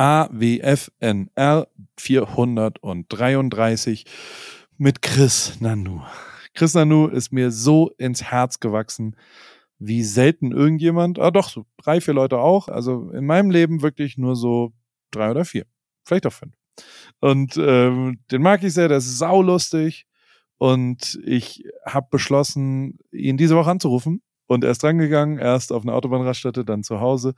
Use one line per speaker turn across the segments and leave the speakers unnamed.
AWFNR 433 mit Chris Nanu. Chris Nanu ist mir so ins Herz gewachsen, wie selten irgendjemand, ah doch, so drei, vier Leute auch. Also in meinem Leben wirklich nur so drei oder vier. Vielleicht auch fünf. Und ähm, den mag ich sehr, der ist saulustig. Und ich habe beschlossen, ihn diese Woche anzurufen. Und er ist drangegangen, erst auf einer Autobahnraststätte, dann zu Hause.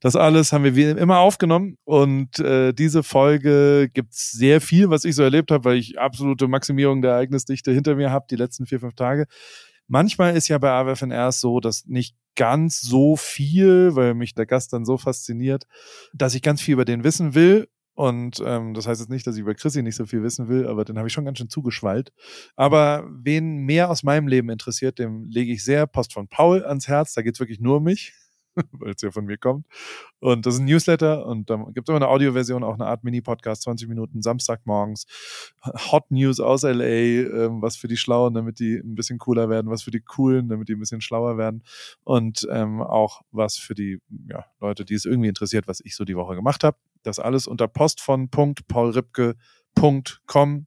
Das alles haben wir wie immer aufgenommen. Und äh, diese Folge gibt's sehr viel, was ich so erlebt habe, weil ich absolute Maximierung der Ereignisdichte hinter mir habe, die letzten vier, fünf Tage. Manchmal ist ja bei AWFNR so, dass nicht ganz so viel, weil mich der Gast dann so fasziniert, dass ich ganz viel über den wissen will. Und ähm, das heißt jetzt nicht, dass ich über Chrissy nicht so viel wissen will, aber den habe ich schon ganz schön zugeschwallt. Aber wen mehr aus meinem Leben interessiert, dem lege ich sehr Post von Paul ans Herz. Da geht's wirklich nur um mich. weil es ja von mir kommt. Und das ist ein Newsletter und da gibt es immer eine Audioversion, auch eine Art Mini-Podcast, 20 Minuten Samstagmorgens. Hot News aus LA, ähm, was für die Schlauen, damit die ein bisschen cooler werden, was für die Coolen, damit die ein bisschen schlauer werden. Und ähm, auch was für die ja, Leute, die es irgendwie interessiert, was ich so die Woche gemacht habe. Das alles unter Post von .paulripke.com.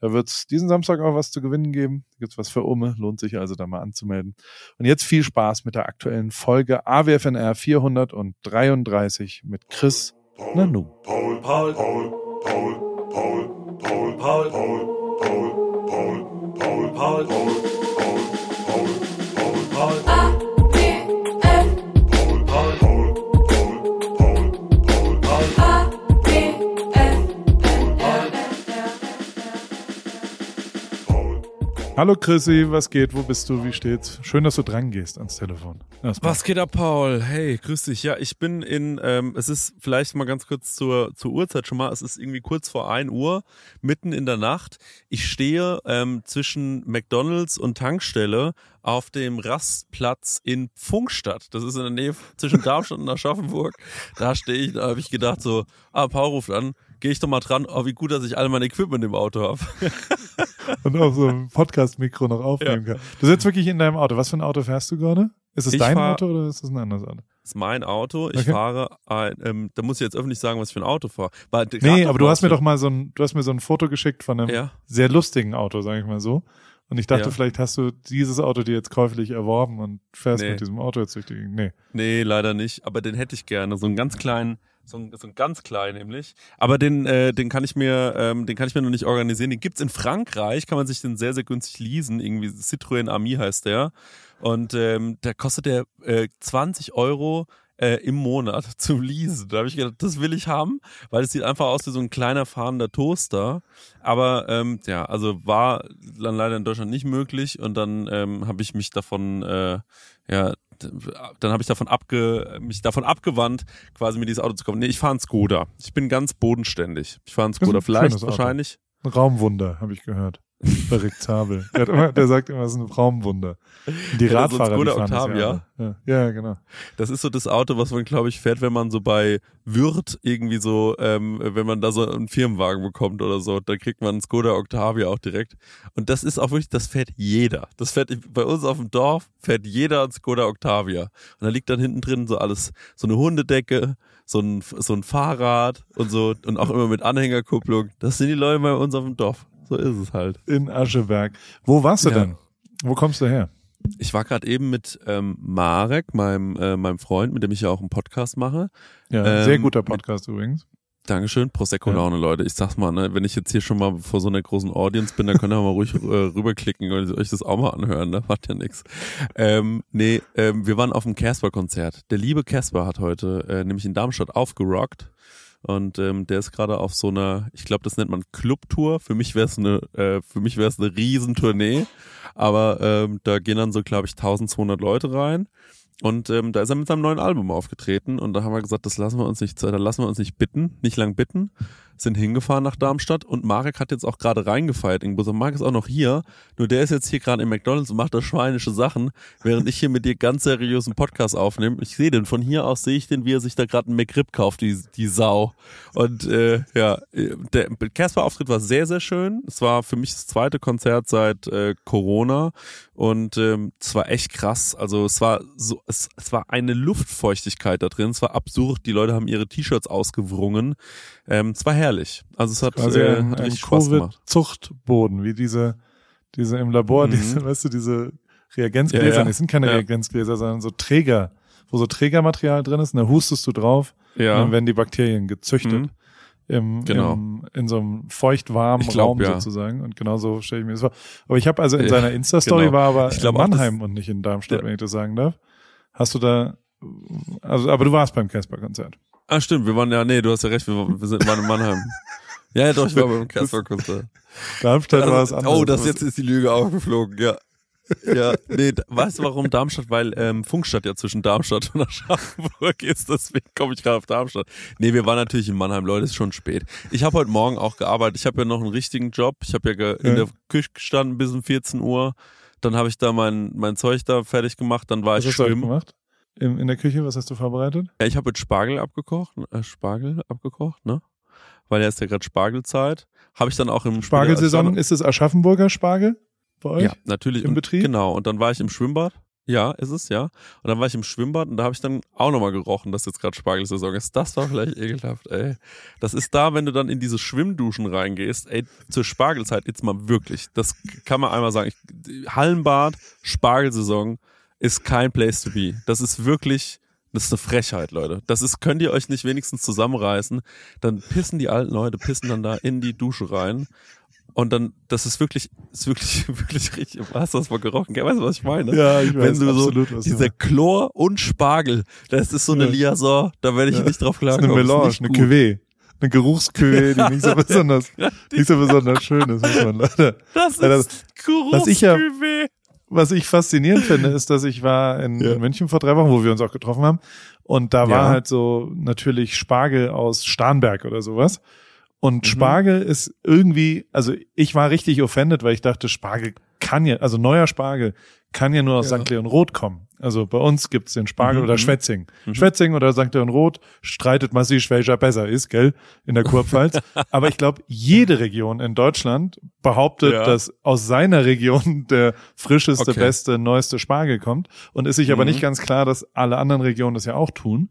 Da wird es diesen Samstag auch was zu gewinnen geben. Gibt es was für Umme. Lohnt sich also da mal anzumelden. Und jetzt viel Spaß mit der aktuellen Folge AWFNR 433 mit Chris Nanu. Paul, Paul, Paul, Paul, Paul, Paul, Paul, Paul, Paul, Paul, Paul, Paul, Paul. Hallo Chrissy, was geht? Wo bist du? Wie steht's? Schön, dass du dran gehst ans Telefon.
Erstmal. Was geht ab, Paul? Hey, grüß dich. Ja, ich bin in, ähm, es ist vielleicht mal ganz kurz zur, zur Uhrzeit schon mal, es ist irgendwie kurz vor ein Uhr, mitten in der Nacht. Ich stehe ähm, zwischen McDonalds und Tankstelle auf dem Rastplatz in Funkstadt. Das ist in der Nähe zwischen Darmstadt und Aschaffenburg. Da stehe ich, da habe ich gedacht so, ah, Paul ruft an, gehe ich doch mal dran, oh, wie gut, dass ich all mein Equipment im Auto habe.
Und auch so ein Podcast-Mikro noch aufnehmen ja. kann. Du sitzt wirklich in deinem Auto. Was für ein Auto fährst du gerade? Ist es ich dein fahr, Auto oder ist es ein anderes Auto?
Das ist mein Auto. Ich okay. fahre ein, ähm, da muss ich jetzt öffentlich sagen, was ich für ein Auto fahre.
Nee, aber du hast mir doch mal so ein, du hast mir so ein Foto geschickt von einem ja. sehr lustigen Auto, sage ich mal so. Und ich dachte, ja. vielleicht hast du dieses Auto dir jetzt käuflich erworben und fährst nee. mit diesem Auto jetzt durch die Gegend. Nee.
Nee, leider nicht. Aber den hätte ich gerne. So einen ganz kleinen, so ein, so ein ganz klein nämlich. Aber den, äh, den kann ich mir, ähm, den kann ich mir noch nicht organisieren. Den gibt's in Frankreich, kann man sich den sehr, sehr günstig leasen. Irgendwie Citroën Ami heißt der. Und ähm, da kostet der äh, 20 Euro äh, im Monat zum Leasen. Da habe ich gedacht, das will ich haben, weil es sieht einfach aus wie so ein kleiner fahrender Toaster. Aber ähm, ja, also war dann leider in Deutschland nicht möglich und dann ähm, habe ich mich davon äh, ja dann habe ich davon abge, mich davon abgewandt, quasi mit dieses Auto zu kommen. Nee, ich fahre einen Skoda. Ich bin ganz bodenständig. Ich fahre einen Skoda, vielleicht wahrscheinlich.
Ein Raumwunder, habe ich gehört. Zabel. Der, immer, der, sagt immer, es ist ein Raumwunder. Die ja, Radfahrer, so die fahren Octavia. Ja. ja, genau.
Das ist so das Auto, was man, glaube ich, fährt, wenn man so bei Wirt irgendwie so, ähm, wenn man da so einen Firmenwagen bekommt oder so, dann kriegt man einen Skoda Octavia auch direkt. Und das ist auch wirklich, das fährt jeder. Das fährt bei uns auf dem Dorf, fährt jeder einen Skoda Octavia. Und da liegt dann hinten drin so alles, so eine Hundedecke, so ein, so ein Fahrrad und so, und auch immer mit Anhängerkupplung. Das sind die Leute bei uns auf dem Dorf. So ist es halt.
In Ascheberg. Wo warst du ja. denn? Wo kommst du her?
Ich war gerade eben mit ähm, Marek, meinem, äh, meinem Freund, mit dem ich ja auch einen Podcast mache.
Ja, ähm, sehr guter Podcast mit, übrigens.
Dankeschön. Prosecco-Laune, ja. Leute. Ich sag's mal, ne, wenn ich jetzt hier schon mal vor so einer großen Audience bin, dann könnt ihr mal ruhig äh, rüberklicken und euch das auch mal anhören, ne? Macht ja nix. Ähm, nee, ähm, wir waren auf dem Casper-Konzert. Der liebe Casper hat heute äh, nämlich in Darmstadt aufgerockt. Und ähm, der ist gerade auf so einer, ich glaube, das nennt man Clubtour. Für mich wäre es eine, äh, für mich wäre es eine Riesentournee. Aber ähm, da gehen dann so, glaube ich, 1200 Leute rein. Und ähm, da ist er mit seinem neuen Album aufgetreten und da haben wir gesagt, das lassen wir uns nicht, da lassen wir uns nicht bitten, nicht lang bitten sind hingefahren nach Darmstadt und Marek hat jetzt auch gerade reingefeiert. Irgendwo so, Marek ist auch noch hier, nur der ist jetzt hier gerade in McDonalds und macht da schweinische Sachen, während ich hier mit dir ganz seriösen Podcast aufnehme. Ich sehe den, von hier aus sehe ich den, wie er sich da gerade einen McRib kauft, die, die Sau. Und äh, ja, der Casper-Auftritt war sehr, sehr schön. Es war für mich das zweite Konzert seit äh, Corona und ähm, es war echt krass. Also es war so, es, es war eine Luftfeuchtigkeit da drin. Es war absurd. Die Leute haben ihre T-Shirts ausgewrungen. Ähm, es war herrlich. Also es hat,
Quasi
äh,
ein,
hat richtig Spaß gemacht.
Covid-Zuchtboden, wie diese, diese im Labor,
Mhm.
diese, weißt du, diese Reagenzgläser,
Ja, ja.
es sind keine
Ja.
Reagenzgläser, sondern so Träger, wo so Trägermaterial drin ist, und da hustest du drauf und
Ja.
dann werden die Bakterien gezüchtet.
Mhm.
Im,
Genau.
im, in so einem feucht-warmen Raum
ja.
sozusagen. Und genauso stelle ich mir das vor. Aber ich habe also in
Ja,
seiner Insta-Story
genau.
war aber in
auch, das-
Mannheim und nicht in Darmstadt,
Ja.
wenn ich das sagen darf. Hast du da, also, aber du warst beim Casper-Konzert.
Ah, stimmt. Wir waren ja, nee, du hast ja recht. Wir, waren- wir sind, waren in Mannheim. Ja, ja, doch, ich war beim Casper-Konzert.
Darmstadt war es
Also,
anders.
oh, das jetzt ist die Lüge aufgeflogen, ja. Ja, nee, weißt du warum Darmstadt? Weil ähm, Funkstadt ja zwischen Darmstadt und Aschaffenburg ist, deswegen komme ich gerade auf Darmstadt. Nee, wir waren natürlich in Mannheim, Leute, ist schon spät. Ich habe heute Morgen auch gearbeitet, ich habe ja noch einen richtigen Job, ich habe ja ge in
Ja.
der Küche gestanden bis um 14 Uhr, dann habe ich da mein, mein Zeug da fertig gemacht, dann war
Was
ich
hast du
schwimmen.
gemacht? In, in der Küche, was hast du vorbereitet?
Ja, ich habe jetzt Spargel abgekocht, äh, Spargel abgekocht, ne? Weil ja ist ja gerade Spargelzeit. Habe ich dann auch im
Spargelsaison, ist es Aschaffenburger Spargel bei euch?
Ja, natürlich.
Im Betrieb?
Genau. Und dann war ich im Schwimmbad. Ja, ist es, ja. Und dann war ich im Schwimmbad und da habe ich dann auch nochmal gerochen, dass jetzt gerade Spargelsaison ist. Das war vielleicht ekelhaft, ey. Das ist da, wenn du dann in diese Schwimmduschen reingehst, ey, zur Spargelzeit jetzt mal wirklich. Das kann man einmal sagen. Ich, Hallenbad, Spargelsaison ist kein place to be. Das ist wirklich, das ist eine Frechheit, Leute. Das ist, könnt ihr euch nicht wenigstens zusammenreißen. Dann pissen die alten Leute, pissen dann da in die Dusche rein. Und dann, das ist wirklich, ist wirklich, wirklich richtig. Hast du das mal gerochen? Weißt du, was ich meine?
Ja, ich
Wenn
weiß
du
absolut,
so,
was
dieser. Chlor und Spargel, das ist so eine
Ja.
Liaison, da werde ich
Ja.
nicht drauf
Das ist
klarkommen.
eine Melange, eine. Cuvée. Eine Geruchskühe, die nicht so besonders, nicht so besonders schön ist, muss man leider.
Das ist Geruchsküwe.
Was ich faszinierend finde, ist, dass ich war in,
Ja.
in München vor drei Wochen, wo wir uns auch getroffen haben. Und da war
Ja.
halt so natürlich Spargel aus Starnberg oder sowas. Und
Mhm.
Spargel ist irgendwie, also ich war richtig offended, weil ich dachte, Spargel kann ja, also neuer Spargel kann ja nur aus
Ja.
St. Leon Roth kommen. Also bei uns gibt's den Spargel
Mhm,
oder
mhm.
Schwetzing.
Mhm.
Schwetzing oder St. Leon Roth streitet massiv, welcher besser ist, gell, in der Kurpfalz. Aber ich glaube, jede Region in Deutschland behauptet,
Ja.
dass aus seiner Region der frischeste,
Okay.
beste, neueste Spargel kommt. Und ist sich aber
Mhm.
nicht ganz klar, dass alle anderen Regionen das ja auch tun.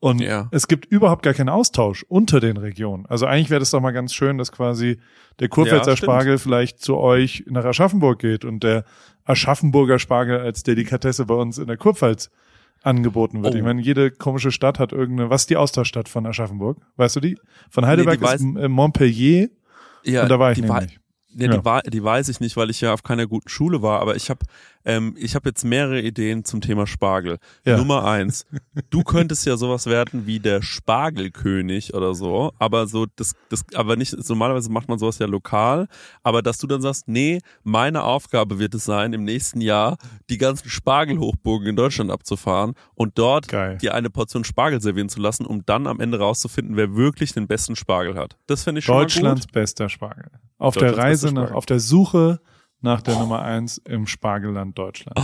Und
Ja.
es gibt überhaupt gar keinen Austausch unter den Regionen. Also eigentlich wäre das doch mal ganz schön, dass quasi der Kurpfälzer
Ja.
Spargel vielleicht zu euch nach Aschaffenburg geht und der Aschaffenburger Spargel als Delikatesse bei uns in der Kurpfalz angeboten wird.
Oh.
Ich meine, jede komische Stadt hat irgendeine, was ist die Austauschstadt von Aschaffenburg? Weißt du die? Von Heidelberg
die
ist
weiß-
äh, Montpellier
Ja,
und da war ich
die, wei-
nämlich.
Ja,
Ja.
Die, wei- die weiß ich nicht, weil ich ja auf keiner guten Schule war, aber ich habe ähm, ich hab jetzt mehrere Ideen zum Thema Spargel.
Ja.
Nummer eins, du könntest ja sowas werden wie der Spargelkönig oder so, aber so das, das aber nicht, normalerweise macht man sowas ja lokal, aber dass du dann sagst, nee, meine Aufgabe wird es sein, im nächsten Jahr die ganzen Spargelhochburgen in Deutschland abzufahren und dort
Geil.
dir eine Portion Spargel servieren zu lassen, um dann am Ende rauszufinden, wer wirklich den besten Spargel hat. Das finde ich schon
Deutschlands bester Spargel. Auf der Reise, nach, auf der Suche nach der Nummer eins im Spargelland Deutschland.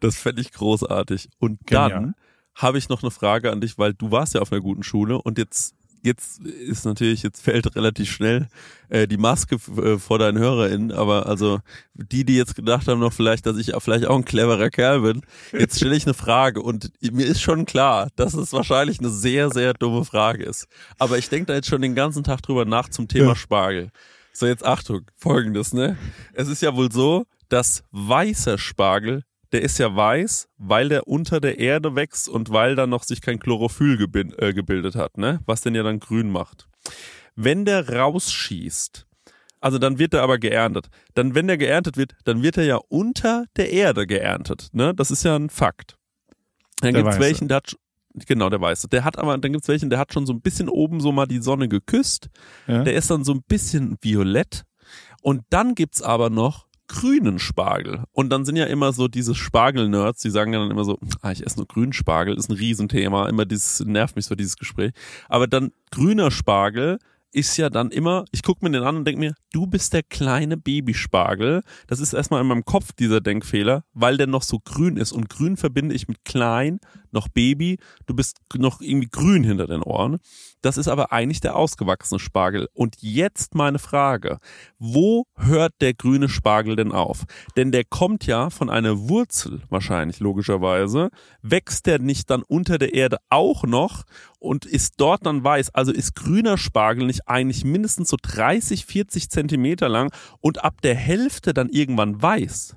Das fände ich großartig. Und
Genial.
dann habe ich noch eine Frage an dich, weil du warst ja auf einer guten Schule und jetzt jetzt ist natürlich jetzt fällt relativ schnell äh, die Maske äh, vor deinen HörerInnen, aber also die, die jetzt gedacht haben noch vielleicht, dass ich vielleicht auch ein cleverer Kerl bin, jetzt stelle ich eine Frage und mir ist schon klar, dass es wahrscheinlich eine sehr sehr dumme Frage ist. Aber ich denke da jetzt schon den ganzen Tag drüber nach zum Thema
Ja.
Spargel. So jetzt Achtung, folgendes, ne? Es ist ja wohl so, dass weißer Spargel der ist ja weiß, weil der unter der Erde wächst und weil da noch sich kein Chlorophyll äh, gebildet hat, ne? Was den ja dann grün macht. Wenn der rausschießt, also dann wird er aber geerntet. Dann, wenn der geerntet wird, dann wird er ja unter der Erde geerntet, ne? Das ist ja ein Fakt. Dann gibt's
Weiße.
welchen, der hat, genau, der Weiße. Der hat aber, dann gibt's welchen, der hat schon so ein bisschen oben so mal die Sonne geküsst.
Ja?
Der ist dann so ein bisschen violett. Und dann gibt's aber noch grünen Spargel. Und dann sind ja immer so diese Spargel-Nerds, die sagen ja dann immer so, ah, ich esse nur grünen Spargel, ist ein Riesenthema. Immer dieses, nervt mich so dieses Gespräch. Aber dann grüner Spargel ist ja dann immer, ich gucke mir den an und denke mir, du bist der kleine Babyspargel. Das ist erstmal in meinem Kopf dieser Denkfehler, weil der noch so grün ist. Und grün verbinde ich mit klein, noch Baby, du bist noch irgendwie grün hinter den Ohren. Das ist aber eigentlich der ausgewachsene Spargel. Und jetzt meine Frage, wo hört der grüne Spargel denn auf? Denn der kommt ja von einer Wurzel wahrscheinlich logischerweise. Wächst der nicht dann unter der Erde auch noch und ist dort dann weiß? Also ist grüner Spargel nicht eigentlich mindestens so 30, 40 Zentimeter lang und ab der Hälfte dann irgendwann weiß?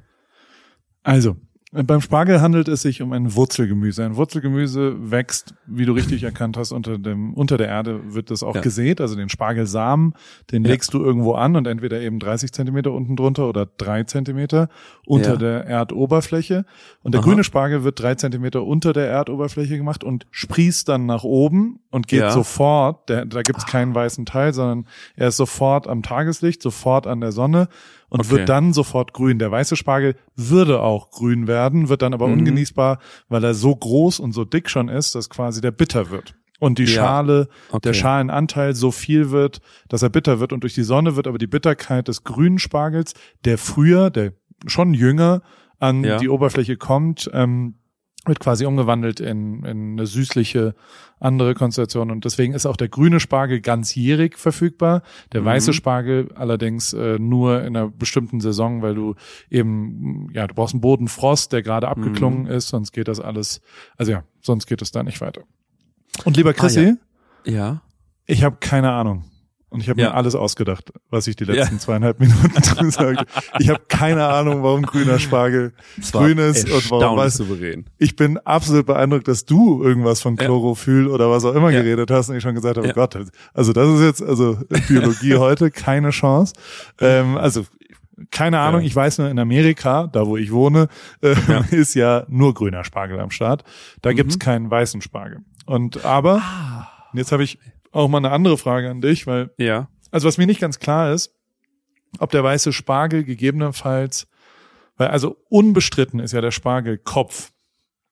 Also, beim Spargel handelt es sich um ein Wurzelgemüse. Ein Wurzelgemüse wächst, wie du richtig erkannt hast, unter dem unter der Erde wird das auch ja. gesät. Also den Spargelsamen, den ja. legst du irgendwo an und entweder eben 30 Zentimeter unten drunter oder drei Zentimeter unter ja. der Erdoberfläche. Und der Aha. grüne Spargel wird drei Zentimeter unter der Erdoberfläche gemacht und sprießt dann nach oben und geht sofort. Der, da gibt's keinen weißen Teil, sondern er ist sofort am Tageslicht, sofort an der Sonne und okay. wird dann sofort grün. Der weiße Spargel würde auch grün werden, wird dann aber mhm. ungenießbar, weil er so groß und so dick schon ist, dass quasi der bitter wird. Und die ja. Schale, okay. der Schalenanteil so viel wird, dass er bitter wird. Und durch die Sonne wird aber die Bitterkeit des grünen Spargels, der früher, der schon jünger an ja. die Oberfläche kommt, ähm, wird quasi umgewandelt in, in eine süßliche andere Konstellation und deswegen ist auch der grüne Spargel ganzjährig verfügbar, der mhm. weiße Spargel allerdings äh, nur in einer bestimmten Saison, weil du eben ja du brauchst einen Bodenfrost, der gerade abgeklungen mhm. ist, sonst geht das alles, also ja, sonst geht es da nicht weiter. Und lieber Chrissy,
ah, ja. ja.
ich habe keine Ahnung. Und ich habe ja. mir alles ausgedacht, was ich die letzten ja. zweieinhalb Minuten gesagt habe. Ich habe keine Ahnung, warum grüner Spargel grün ist und warum was.
Souverän.
Ich bin absolut beeindruckt, dass du irgendwas von Chlorophyll ja. oder was auch immer geredet hast und ich schon gesagt habe, oh Gott, also das ist jetzt, also Biologie heute, keine Chance. Ähm, also keine Ahnung, ja. ich weiß nur, in Amerika, da wo ich wohne, äh, ja. ist ja nur grüner Spargel am Start. Da mhm. gibt's keinen weißen Spargel. Und aber, ah. jetzt habe ich auch mal eine andere Frage an dich, weil,
ja.
also was mir nicht ganz klar ist, ob der weiße Spargel gegebenenfalls, weil also unbestritten ist ja der Spargelkopf.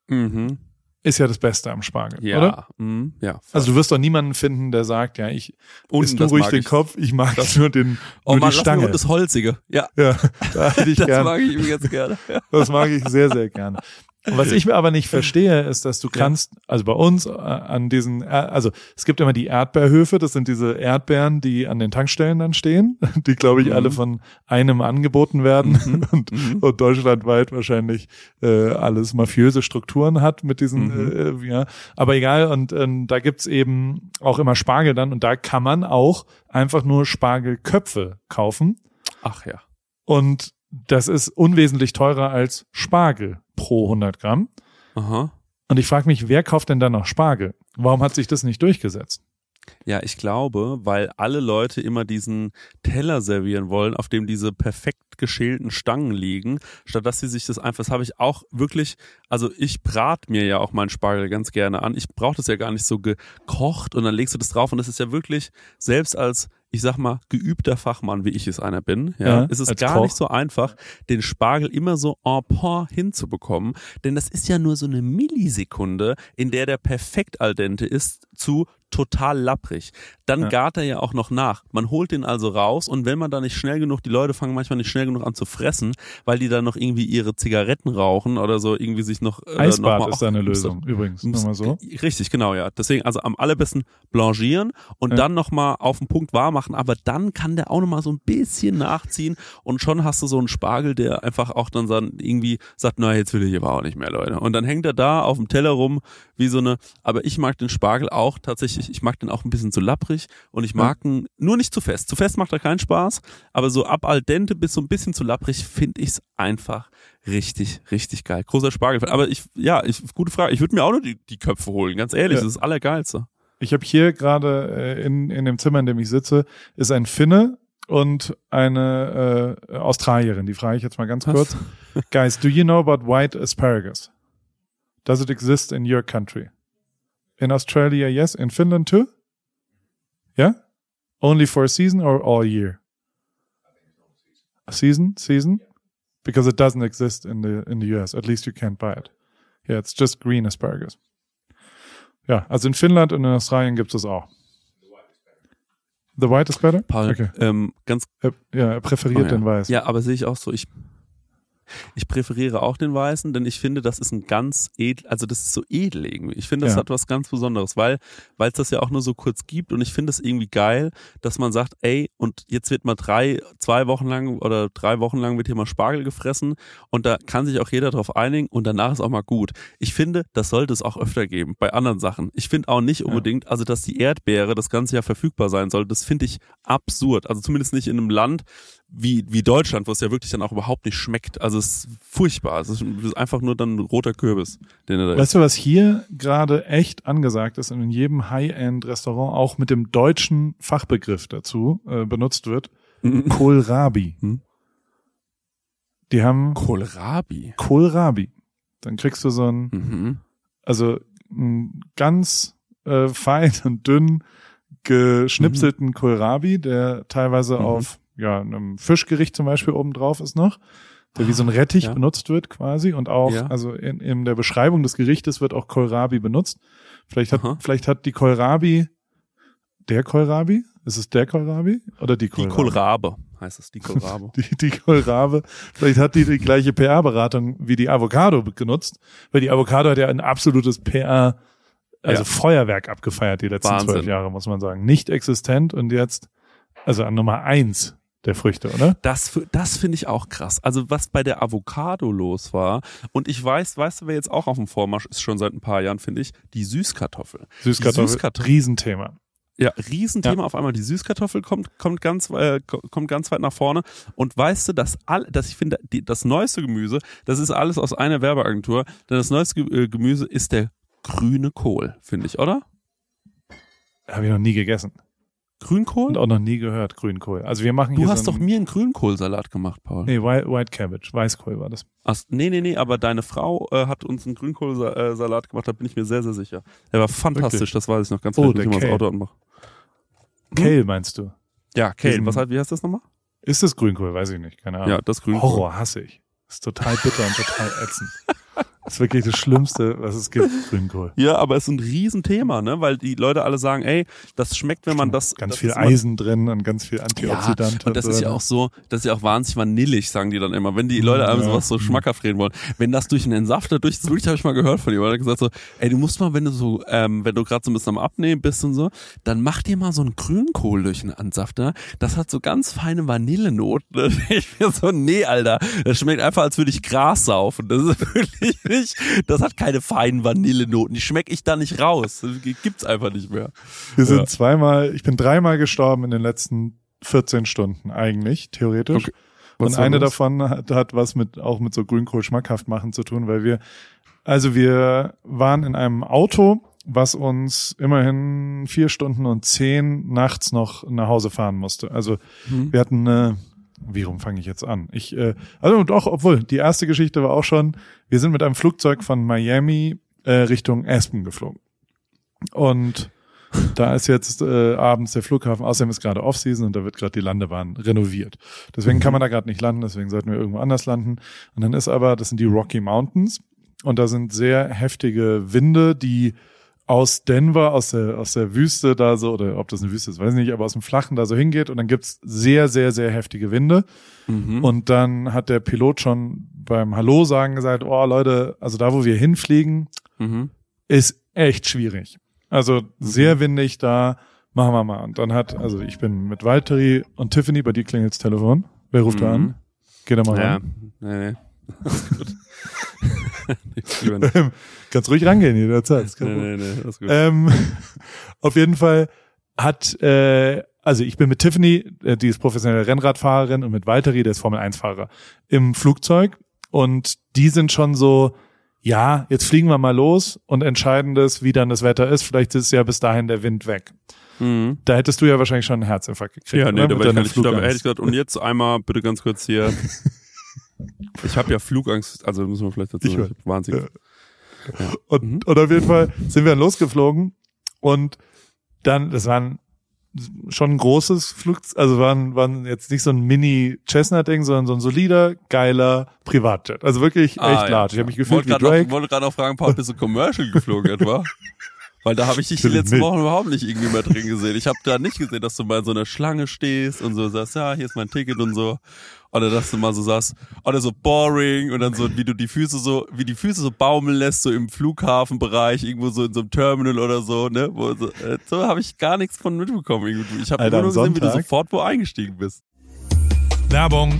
Mhm.
Ist ja das Beste am Spargel,
ja.
oder?
Mhm. Ja. Voll.
Also du wirst doch niemanden finden, der sagt, ja, ich isst nur ruhig den ich. Kopf, ich mag das, nur den
oh,
nur
man,
die Stange.
Und das Holzige. Ja.
Ja, da hätte ich
das
gern.
mag ich ihm jetzt gerne.
Das mag ich sehr, sehr gerne. Was ich mir aber nicht verstehe, ist, dass du kannst, also bei uns äh, an diesen, also es gibt immer die Erdbeerhöfe, das sind diese Erdbeeren, die an den Tankstellen dann stehen, die glaube ich mhm. alle von einem angeboten werden mhm. Und, mhm. und, deutschlandweit wahrscheinlich äh, alles mafiöse Strukturen hat mit diesen, mhm. äh, ja, aber egal und äh, da gibt's eben auch immer Spargel dann und da kann man auch einfach nur Spargelköpfe kaufen.
Ach ja.
Und das ist unwesentlich teurer als Spargel pro 100 Gramm.
Aha.
Und ich frage mich, wer kauft denn dann noch Spargel? Warum hat sich das nicht durchgesetzt?
Ja, ich glaube, weil alle Leute immer diesen Teller servieren wollen, auf dem diese perfekt geschälten Stangen liegen, statt dass sie sich das einfach, das habe ich auch wirklich, also ich brate mir ja auch meinen Spargel ganz gerne an. Ich brauche das ja gar nicht so gekocht und dann legst du das drauf und das ist ja wirklich, selbst als ich sag mal, geübter Fachmann, wie ich es einer bin, ja, ja ist es gar Koch. nicht so einfach, den Spargel immer so en point hinzubekommen, denn das ist ja nur so eine Millisekunde, in der der perfekt al dente ist, zu total lapprig. Dann ja. gart er ja auch noch nach. Man holt den also raus und wenn man da nicht schnell genug, die Leute fangen manchmal nicht schnell genug an zu fressen, weil die dann noch irgendwie ihre Zigaretten rauchen oder so irgendwie sich noch
äh, Eisbad noch ist eine Lösung übrigens,
nochmal so. Richtig, genau, ja. Deswegen also am allerbesten blanchieren und ja. dann nochmal auf den Punkt warm machen, aber dann kann der auch nochmal so ein bisschen nachziehen und schon hast du so einen Spargel, der einfach auch dann irgendwie sagt, na, jetzt will ich aber auch nicht mehr, Leute. Und dann hängt er da auf dem Teller rum wie so eine, aber ich mag den Spargel auch tatsächlich, ich mag den auch ein bisschen zu lapprig und ich mag ihn nur nicht zu fest. Zu fest macht er keinen Spaß, aber so ab al dente bis so ein bisschen zu lapprig finde ich es einfach richtig, richtig geil. Großer Spargel. Aber ich, ja, ich, gute Frage. Ich würde mir auch nur die, die Köpfe holen, ganz ehrlich, ja. das ist das Allergeilste.
Ich habe hier gerade äh, in, in dem Zimmer, in dem ich sitze, ist ein Finne und eine äh, Australierin. Die frage ich jetzt mal ganz Was? kurz. Guys, do you know about white asparagus? Does it exist in your country? In Australia, yes. In Finland too? Yeah? Only for a season or all year? A season? Season? Because it doesn't exist in the in the US. At least you can't buy it. Yeah, it's just green asparagus. Ja, also in Finnland und in Australien gibt es auch. The white is better?
Paul, okay. ähm, ganz.
Er, ja, er präferiert oh, ja. den weiß.
Ja, aber sehe ich auch so. Ich Ich präferiere auch den weißen, denn ich finde, das ist ein ganz edel, also das ist so edel irgendwie. Ich finde, das
Ja.
hat was ganz Besonderes, weil weil es das ja auch nur so kurz gibt und ich finde es irgendwie geil, dass man sagt, ey, und jetzt wird mal drei, zwei Wochen lang oder drei Wochen lang wird hier mal Spargel gefressen und da kann sich auch jeder drauf einigen und danach ist auch mal gut. Ich finde, das sollte es auch öfter geben bei anderen Sachen. Ich finde auch nicht unbedingt, also dass die Erdbeere das ganze Jahr verfügbar sein soll, das finde ich absurd. Also zumindest nicht in einem Land wie, wie Deutschland, wo es ja wirklich dann auch überhaupt nicht schmeckt. Also es ist furchtbar. Es ist einfach nur dann ein roter Kürbis, den er da
Weißt du, was hier gerade echt angesagt ist und in jedem High-End-Restaurant auch mit dem deutschen Fachbegriff dazu äh, benutzt wird?
isst.
Kohlrabi.
Hm?
Die haben
Kohlrabi.
Kohlrabi. Dann kriegst du so ein,
Mhm.
also einen ganz äh, fein und dünn geschnipselten Kohlrabi, der teilweise
Mhm.
auf ja, einem Fischgericht zum Beispiel oben drauf ist noch, der wie so ein Rettich
Ja.
benutzt wird quasi und auch,
Ja.
also in, in der Beschreibung des Gerichtes wird auch Kohlrabi benutzt. Vielleicht hat,
Aha.
vielleicht hat die Kohlrabi, der Kohlrabi? Ist es der Kohlrabi oder die
Die
Kohlrabi?
Kohlrabe heißt es, die Kohlrabe.
Die, die Kohlrabi, vielleicht hat die die gleiche PR-Beratung wie die Avocado genutzt, weil die Avocado hat ja ein absolutes PR, also
Ja.
Feuerwerk abgefeiert die letzten zwölf Jahre, muss man sagen. Nicht existent und jetzt, also an Nummer eins der Früchte, oder?
Das, das finde ich auch krass. Also was bei der Avocado los war und ich weiß, weißt du, wer jetzt auch auf dem Vormarsch ist schon seit ein paar Jahren, finde ich, die Süßkartoffel.
Süßkartoffel,
Süßkartoffel.
Riesenthema.
Ja, Riesenthema auf einmal. Die Süßkartoffel kommt, kommt ganz, äh, ko- kommt ganz weit nach vorne. Und weißt du, dass all, dass ich finde, die, das neueste Gemüse, das ist alles aus einer Werbeagentur, denn das neueste äh, Gemüse ist der grüne Kohl, finde ich, oder?
Habe ich noch nie gegessen
Grünkohl?
und auch noch nie gehört, Grünkohl. Also wir machen
Du
hier
hast
so
doch mir einen Grünkohlsalat gemacht, Paul.
Nee, White, White Cabbage, Weißkohl war das.
Ach, nee, nee, nee, aber deine Frau äh, hat uns einen Grünkohlsalat gemacht, da bin ich mir sehr, sehr sicher. Der war fantastisch,
Wirklich?
das weiß ich noch ganz
Oh,
genau.
der
ich mal das
Kale.
Auto anmachen.
Kale meinst du?
Ja, Kale,
Diesen-
was halt, wie heißt das nochmal?
Ist das Grünkohl? Weiß ich nicht, keine Ahnung.
Ja, das Grünkohl.
Horror hasse ich. Ist total bitter und total ätzend. ist wirklich das Schlimmste, was es gibt, Grünkohl.
Ja, aber es ist ein Riesenthema, ne? Weil die Leute alle sagen, ey, das schmeckt, wenn man das.
Ganz
das
viel Eisen drin und ganz viel
Ja,
Antioxidant.
und das ist ja auch so, das ist ja auch wahnsinnig vanillig, sagen die dann immer. Wenn die Leute einem
Ja.
sowas so schmackhaft reden wollen. Wenn das durch einen Entsafter durch ist, wirklich habe ich mal gehört von jemandem, gesagt so, ey, du musst mal, wenn du so, ähm, wenn du gerade so ein bisschen am Abnehmen bist und so, dann mach dir mal so einen Grünkohl durch einen Entsafter. Das hat so ganz feine Vanillenoten. Ich bin so, nee, Alter, das schmeckt einfach, als würde ich Gras saufen. Das ist wirklich nicht, das hat keine feinen Vanillenoten. Die schmecke ich da nicht raus. Das gibt's einfach nicht mehr.
Wir sind
Ja.
zweimal, ich bin dreimal gestorben in den letzten 14 Stunden eigentlich, theoretisch.
Okay.
Und eine davon hat, hat was mit, auch mit so Grünkohl schmackhaft machen zu tun, weil wir, also wir waren in einem Auto, was uns immerhin vier Stunden und zehn nachts noch nach Hause fahren musste. Also
Hm.
wir hatten eine, wie rum fange ich jetzt an? Ich, äh, also doch, obwohl, die erste Geschichte war auch schon, wir sind mit einem Flugzeug von Miami äh, Richtung Aspen geflogen. Und da ist jetzt äh, abends der Flughafen, außerdem ist gerade Offseason und da wird gerade die Landebahn renoviert. Deswegen kann man da gerade nicht landen, deswegen sollten wir irgendwo anders landen. Und dann ist aber, das sind die Rocky Mountains und da sind sehr heftige Winde, die aus Denver, aus der, aus der Wüste da so, oder ob das eine Wüste ist, weiß ich nicht, aber aus dem Flachen da so hingeht und dann gibt's sehr, sehr, sehr heftige Winde.
Mhm.
Und dann hat der Pilot schon beim Hallo sagen gesagt, oh Leute, also da, wo wir hinfliegen,
Mhm.
ist echt schwierig. Also sehr windig da, machen wir mal. Und dann hat, also ich bin mit Valtteri und Tiffany, bei dir klingelt's Telefon. Wer ruft da
Mhm.
an? Geh da mal
Ja,
ran.
nee, nee. Ich.
Kannst ruhig rangehen jederzeit. ist
Nee, nee, nee, alles gut.
Ähm, auf jeden Fall hat, äh, also ich bin mit Tiffany, äh, die ist professionelle Rennradfahrerin, und mit Valtteri, der ist Formel-1-Fahrer, im Flugzeug. Und die sind schon so, ja, jetzt fliegen wir mal los und entscheidendes, wie dann das Wetter ist. Vielleicht ist ja bis dahin der Wind weg.
Mhm.
Da hättest du ja wahrscheinlich schon einen Herzinfarkt gekriegt.
Ja, nee, da war ich nicht, da hätte ich gesagt, und jetzt einmal bitte ganz kurz hier. Ich habe ja Flugangst, also müssen wir vielleicht dazu
Ich
sagen, ich hab
Und,
Mhm.
und auf jeden Fall sind wir dann losgeflogen und dann, das waren schon ein großes Flug, also waren, waren jetzt nicht so ein Mini-Cessna-Ding, sondern so ein solider, geiler Privatjet. Also wirklich echt
Ah, ja.
large. Ich habe mich gefühlt
wollte
wie Drake.
Wollte gerade auch fragen, Paul, bist du Commercial geflogen etwa? Weil da habe ich dich die letzten Wochen überhaupt nicht irgendwie mehr drin gesehen. Ich habe da nicht gesehen, dass du mal in so einer Schlange stehst und so sagst, ja, hier ist mein Ticket und so. Oder dass du mal so sagst, oder so boring und dann so, wie du die Füße so, wie die Füße so baumeln lässt, so im Flughafenbereich, irgendwo so in so einem Terminal oder so, ne? Wo, so äh, so habe ich gar nichts von mitbekommen. Irgendwie. Ich habe nur gesehen, Sonntag. wie du sofort wo eingestiegen bist.
Werbung.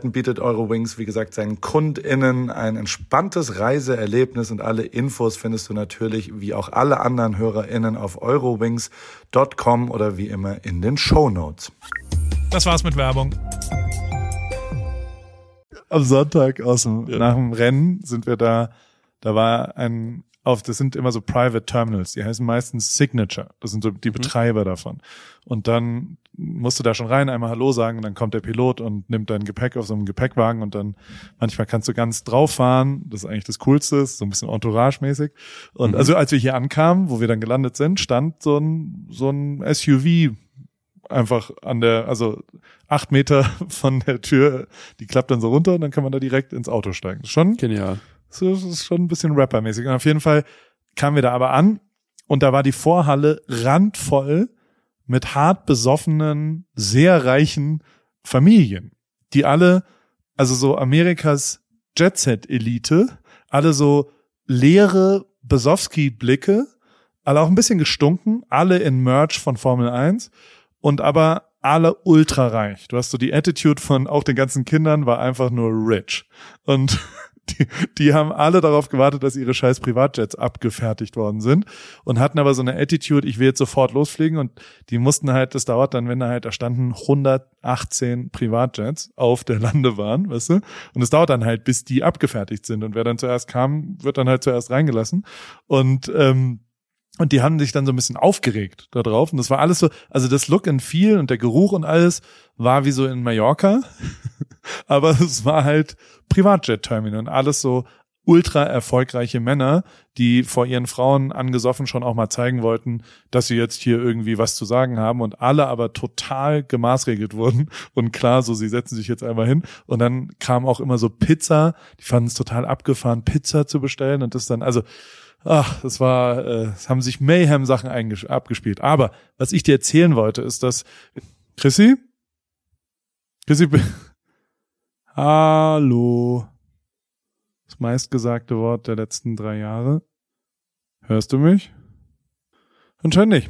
Möglichkeiten bietet Eurowings, wie gesagt, seinen KundInnen ein entspanntes Reiseerlebnis und alle Infos findest du natürlich, wie auch alle anderen HörerInnen, auf eurowings.com oder wie immer in den Show Notes.
Das war's mit Werbung.
Am Sonntag aus dem, ja. nach dem Rennen sind wir da, da war ein auf, das sind immer so Private Terminals, die heißen meistens Signature. Das sind so die mhm. Betreiber davon. Und dann musst du da schon rein, einmal Hallo sagen, dann kommt der Pilot und nimmt dein Gepäck auf so einem Gepäckwagen und dann manchmal kannst du ganz drauf fahren. Das ist eigentlich das Coolste, so ein bisschen Entourage-mäßig. Und mhm. also als wir hier ankamen, wo wir dann gelandet sind, stand so ein, so ein SUV einfach an der, also acht Meter von der Tür, die klappt dann so runter und dann kann man da direkt ins Auto steigen. Schon
genial.
So, das ist schon ein bisschen Rapper-mäßig. Und auf jeden Fall kamen wir da aber an und da war die Vorhalle randvoll mit hart besoffenen, sehr reichen Familien, die alle, also so Amerikas Jet-Set-Elite, alle so leere Besowski-Blicke, alle auch ein bisschen gestunken, alle in Merch von Formel 1 und aber alle ultra reich. Du hast so die Attitude von auch den ganzen Kindern war einfach nur rich. Und die, die haben alle darauf gewartet, dass ihre scheiß Privatjets abgefertigt worden sind und hatten aber so eine Attitude, ich will jetzt sofort losfliegen und die mussten halt, das dauert dann, wenn da halt, da standen 118 Privatjets auf der Landebahn, weißt du, und es dauert dann halt, bis die abgefertigt sind und wer dann zuerst kam, wird dann halt zuerst reingelassen. Und ähm, und die haben sich dann so ein bisschen aufgeregt da drauf. Und das war alles so, also das Look and Feel und der Geruch und alles war wie so in Mallorca. Aber es war halt Privatjet-Terminal und alles so ultra erfolgreiche Männer, die vor ihren Frauen angesoffen schon auch mal zeigen wollten, dass sie jetzt hier irgendwie was zu sagen haben und alle aber total gemaßregelt wurden und klar, so sie setzen sich jetzt einmal hin und dann kam auch immer so Pizza, die fanden es total abgefahren, Pizza zu bestellen und das dann, also ach, das war, äh, es haben sich Mayhem-Sachen abgespielt. Aber was ich dir erzählen wollte, ist, dass Chrissy, Chrissy, hallo, das meistgesagte Wort der letzten drei Jahre. Hörst du mich? Anscheinend nicht.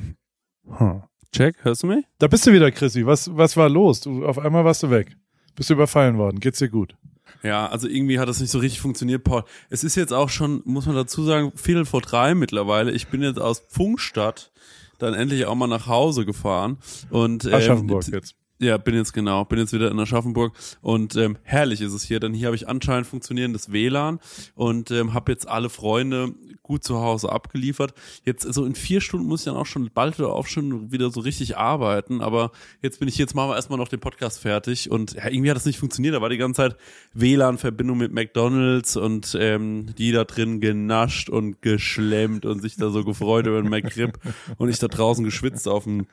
Hm. Check, hörst du mich?
Da bist du wieder, Chrissy. Was, was war los? Du, auf einmal warst du weg. Bist du überfallen worden. Geht's dir gut?
Ja, also irgendwie hat das nicht so richtig funktioniert, Paul. Es ist jetzt auch schon, muss man dazu sagen, Viertel vor drei mittlerweile. Ich bin jetzt aus Pfungstadt dann endlich auch mal nach Hause gefahren und
ähm, Aschaffenburg jetzt.
Ja, bin jetzt genau, bin jetzt wieder in Aschaffenburg und ähm, herrlich ist es hier, denn hier habe ich anscheinend funktionierendes WLAN und ähm, habe jetzt alle Freunde gut zu Hause abgeliefert. Jetzt so in vier Stunden muss ich dann auch schon bald wieder auch schon wieder so richtig arbeiten, aber jetzt bin ich jetzt machen wir erstmal noch den Podcast fertig und ja, irgendwie hat das nicht funktioniert. Da war die ganze Zeit WLAN-Verbindung mit McDonalds und ähm, die da drin genascht und geschlemmt und sich da so gefreut über den McRib und ich da draußen geschwitzt auf dem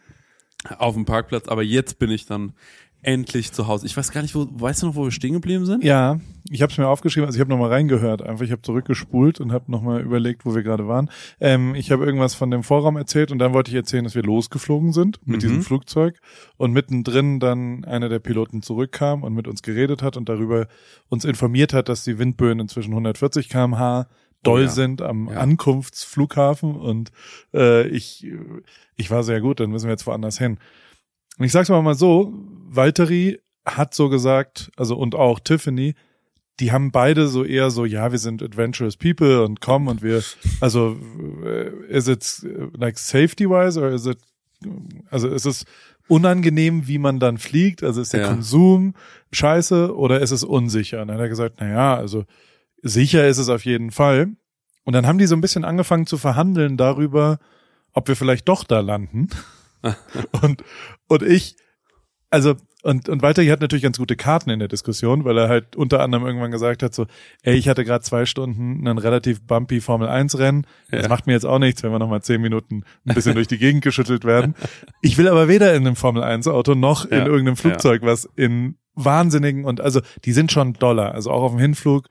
auf dem Parkplatz, aber jetzt bin ich dann endlich zu Hause. Ich weiß gar nicht, wo, weißt du noch, wo wir stehen geblieben sind?
Ja, ich habe es mir aufgeschrieben, also ich habe nochmal reingehört, einfach ich habe zurückgespult und habe nochmal überlegt, wo wir gerade waren. Ähm, ich habe irgendwas von dem Vorraum erzählt und dann wollte ich erzählen, dass wir losgeflogen sind mit
Mhm.
diesem Flugzeug und mittendrin dann einer der Piloten zurückkam und mit uns geredet hat und darüber uns informiert hat, dass die Windböen inzwischen 140 kmh doll
Oh ja.
sind am
Ja.
Ankunftsflughafen und äh, ich, ich war sehr gut, dann müssen wir jetzt woanders hin. Und ich sag's mal mal so, Valtteri hat so gesagt, also und auch Tiffany, die haben beide so eher so, ja, wir sind adventurous people und kommen und wir, also äh, is it äh, like safety wise or is it, also ist es unangenehm, wie man dann fliegt? Also ist der
Ja.
Konsum scheiße oder ist es unsicher? Und dann hat er gesagt, na ja, also sicher ist es auf jeden Fall. Und dann haben die so ein bisschen angefangen zu verhandeln darüber, ob wir vielleicht doch da landen. und, und ich, also, und, und Walter hier hat natürlich ganz gute Karten in der Diskussion, weil er halt unter anderem irgendwann gesagt hat, so, ey, ich hatte gerade zwei Stunden einen relativ bumpy Formel 1 Rennen. Das
Ja.
macht mir jetzt auch nichts, wenn wir noch mal zehn Minuten ein bisschen durch die Gegend geschüttelt werden. Ich will aber weder in einem Formel 1 Auto noch in
Ja.
irgendeinem Flugzeug, was in wahnsinnigen und also die sind schon doller. Also auch auf dem Hinflug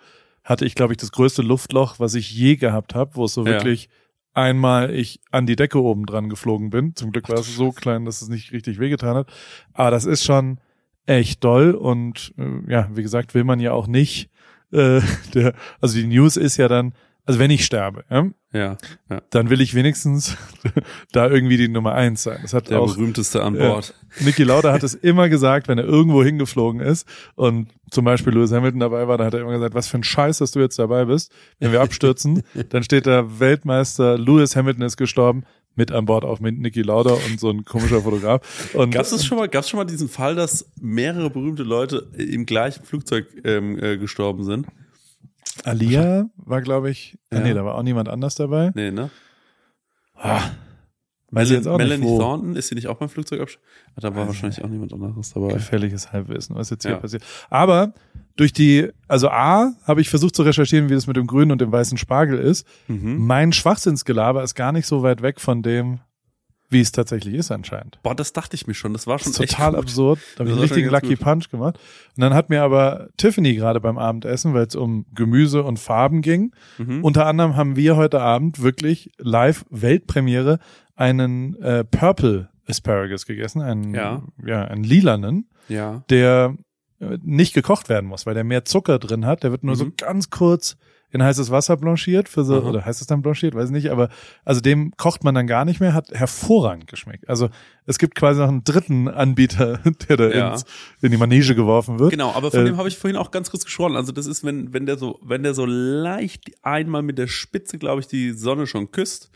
hatte ich, glaube ich, das größte Luftloch, was ich je gehabt habe, wo es so
Ja.
wirklich einmal ich an die Decke oben dran geflogen bin. Zum Glück war es so klein, dass es nicht richtig wehgetan hat. Aber das ist schon echt doll und äh, ja, wie gesagt, will man ja auch nicht. Äh, der, also die News ist ja dann, also wenn ich sterbe, ja,
Ja, ja.
dann will ich wenigstens da irgendwie die Nummer eins sein. Das hat
Der
auch
berühmteste an. Bord.
Niki Lauda hat es immer gesagt, wenn er irgendwo hingeflogen ist und zum Beispiel Lewis Hamilton dabei war, dann hat er immer gesagt, was für ein Scheiß, dass du jetzt dabei bist. Wenn wir abstürzen, dann steht da Weltmeister Lewis Hamilton ist gestorben, mit an Bord auch mit Niki Lauda und so ein komischer Fotograf. Und
Gab es schon mal, gab's schon mal diesen Fall, dass mehrere berühmte Leute im gleichen Flugzeug ähm, äh, gestorben sind?
Alia war, glaube ich, ah,
Ja.
nee, da war auch niemand anders dabei.
Nee, ne?
Ah, weiß ich jetzt auch
Melanie
nicht.
Thornton, ist sie nicht auch beim Flugzeug absch- Ah, Da war
Weiß
wahrscheinlich auch niemand anderes dabei.
gefährliches Halbwissen, was jetzt hier
Ja.
passiert. Aber durch die, also A, habe ich versucht zu recherchieren, wie das mit dem grünen und dem weißen Spargel ist.
Mhm.
Mein Schwachsinnsgelaber ist gar nicht so weit weg von dem, wie es tatsächlich ist anscheinend.
Boah, das dachte ich mir schon. Das war
Das
schon
ist
echt
total absurd. Da habe ich
Das
einen richtigen Lucky
gut.
Punch gemacht. Und dann hat mir aber Tiffany gerade beim Abendessen, weil es um Gemüse und Farben ging,
Mhm.
unter anderem haben wir heute Abend wirklich live Weltpremiere einen äh, Purple Asparagus gegessen, einen,
Ja.
ja, einen lilanen,
Ja.
der äh, nicht gekocht werden muss, weil der mehr Zucker drin hat. Der wird nur so
Mhm.
ganz kurz in heißes Wasser blanchiert für so,
Aha.
oder heißt es dann blanchiert, weiß nicht, aber also dem kocht man dann gar nicht mehr, hat hervorragend geschmeckt. Also es gibt quasi noch einen dritten Anbieter, der da
Ja.
ins, in die Manege geworfen wird.
Genau, aber von
Äh,
dem habe ich vorhin auch ganz kurz gesprochen. Also das ist, wenn, wenn der so, wenn der so leicht einmal mit der Spitze, glaube ich, die Sonne schon küsst,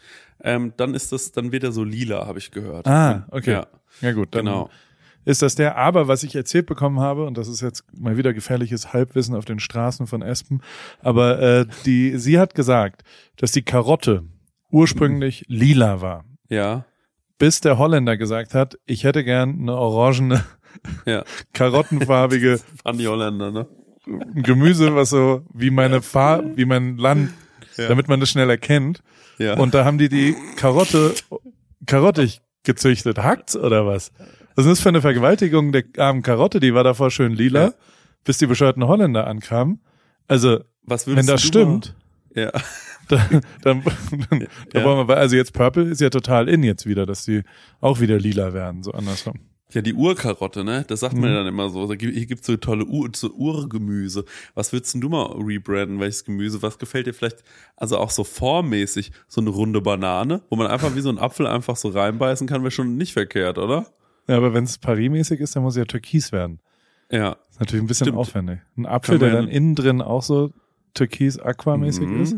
ähm, dann ist das, dann wird er so lila, habe ich gehört.
Ah, okay.
Ja,
Ja gut, dann
genau.
Ist das der. Aber was ich erzählt bekommen habe, und das ist jetzt mal wieder gefährliches Halbwissen auf den Straßen von Espen, aber äh, die, sie hat gesagt, dass die Karotte ursprünglich lila war.
Ja,
Bis der Holländer gesagt hat, ich hätte gern eine orangene,
ja.
karottenfarbige
An die Holländer, ne?
Gemüse, was so wie meine Farb, wie mein Land,
Ja.
damit man das schnell erkennt.
Ja.
Und da haben die die Karotte karottig gezüchtet. Hackt's oder was? Was ist das für eine Vergewaltigung der armen Karotte? Die war davor schön lila,
Ja.
bis die bescheuerten Holländer ankamen. Also, wenn das stimmt,
ja.
dann, dann, dann da
Ja.
wollen wir, also jetzt Purple ist ja total in jetzt wieder, dass die auch wieder lila werden, so andersrum.
Ja, die Urkarotte, ne? Das sagt man
Mhm.
ja dann immer so. Hier gibt's so tolle Ur, so Urgemüse. Was würdest denn du mal rebranden? Welches Gemüse? Was gefällt dir vielleicht, also auch so formmäßig, so eine runde Banane, wo man einfach wie so ein Apfel einfach so reinbeißen kann, wäre schon nicht verkehrt, oder?
Ja, aber wenn es Paris-mäßig ist, dann muss es ja türkis werden.
Ja.
ist natürlich ein bisschen
Stimmt.
aufwendig. Ein Apfel, der dann innen drin auch so türkis-aquamäßig
Mhm.
ist.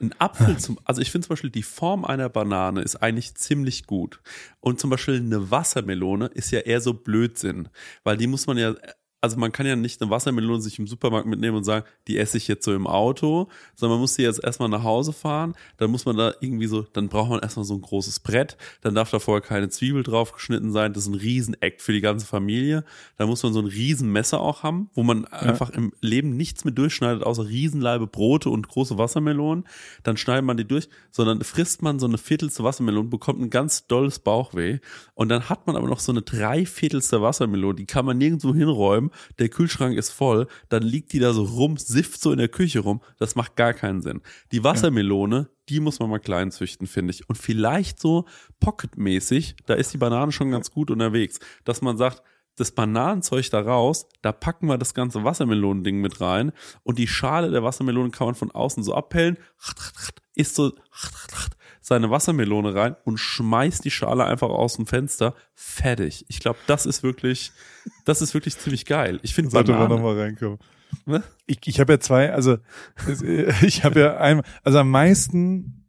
Ein Apfel zum, also ich finde zum Beispiel die Form einer Banane ist eigentlich ziemlich gut. Und zum Beispiel eine Wassermelone ist ja eher so Blödsinn, weil die muss man ja also man kann ja nicht eine Wassermelone sich im Supermarkt mitnehmen und sagen, die esse ich jetzt so im Auto, sondern man muss die jetzt erstmal nach Hause fahren, dann muss man da irgendwie so, dann braucht man erstmal so ein großes Brett, dann darf da vorher keine Zwiebel drauf geschnitten sein, das ist ein Riesenakt für die ganze Familie, dann muss man so ein Riesenmesser auch haben, wo man ja. einfach im Leben nichts mit durchschneidet, außer Riesenleibe Brote und große Wassermelonen, dann schneidet man die durch, sondern frisst man so eine viertelste Wassermelone, bekommt ein ganz dolles Bauchweh. Und dann hat man aber noch so eine dreiviertelste Wassermelone, die kann man nirgendwo hinräumen, der Kühlschrank ist voll, dann liegt die da so rum, sifft so in der Küche rum. Das macht gar keinen Sinn. Die Wassermelone, die muss man mal klein züchten, finde ich. Und vielleicht so pocketmäßig, da ist die Banane schon ganz gut unterwegs, dass man sagt, das Bananenzeug da raus, da packen wir das ganze Wassermelonending mit rein und die Schale der Wassermelone kann man von außen so abpellen, ist so seine Wassermelone rein und schmeißt die Schale einfach aus dem Fenster. Fertig. Ich glaube, das ist wirklich, das ist wirklich ziemlich geil. Ich finde
Sollte man nochmal reinkommen. Ne? Ich, ich habe ja zwei, also ich habe ja ein, also am meisten,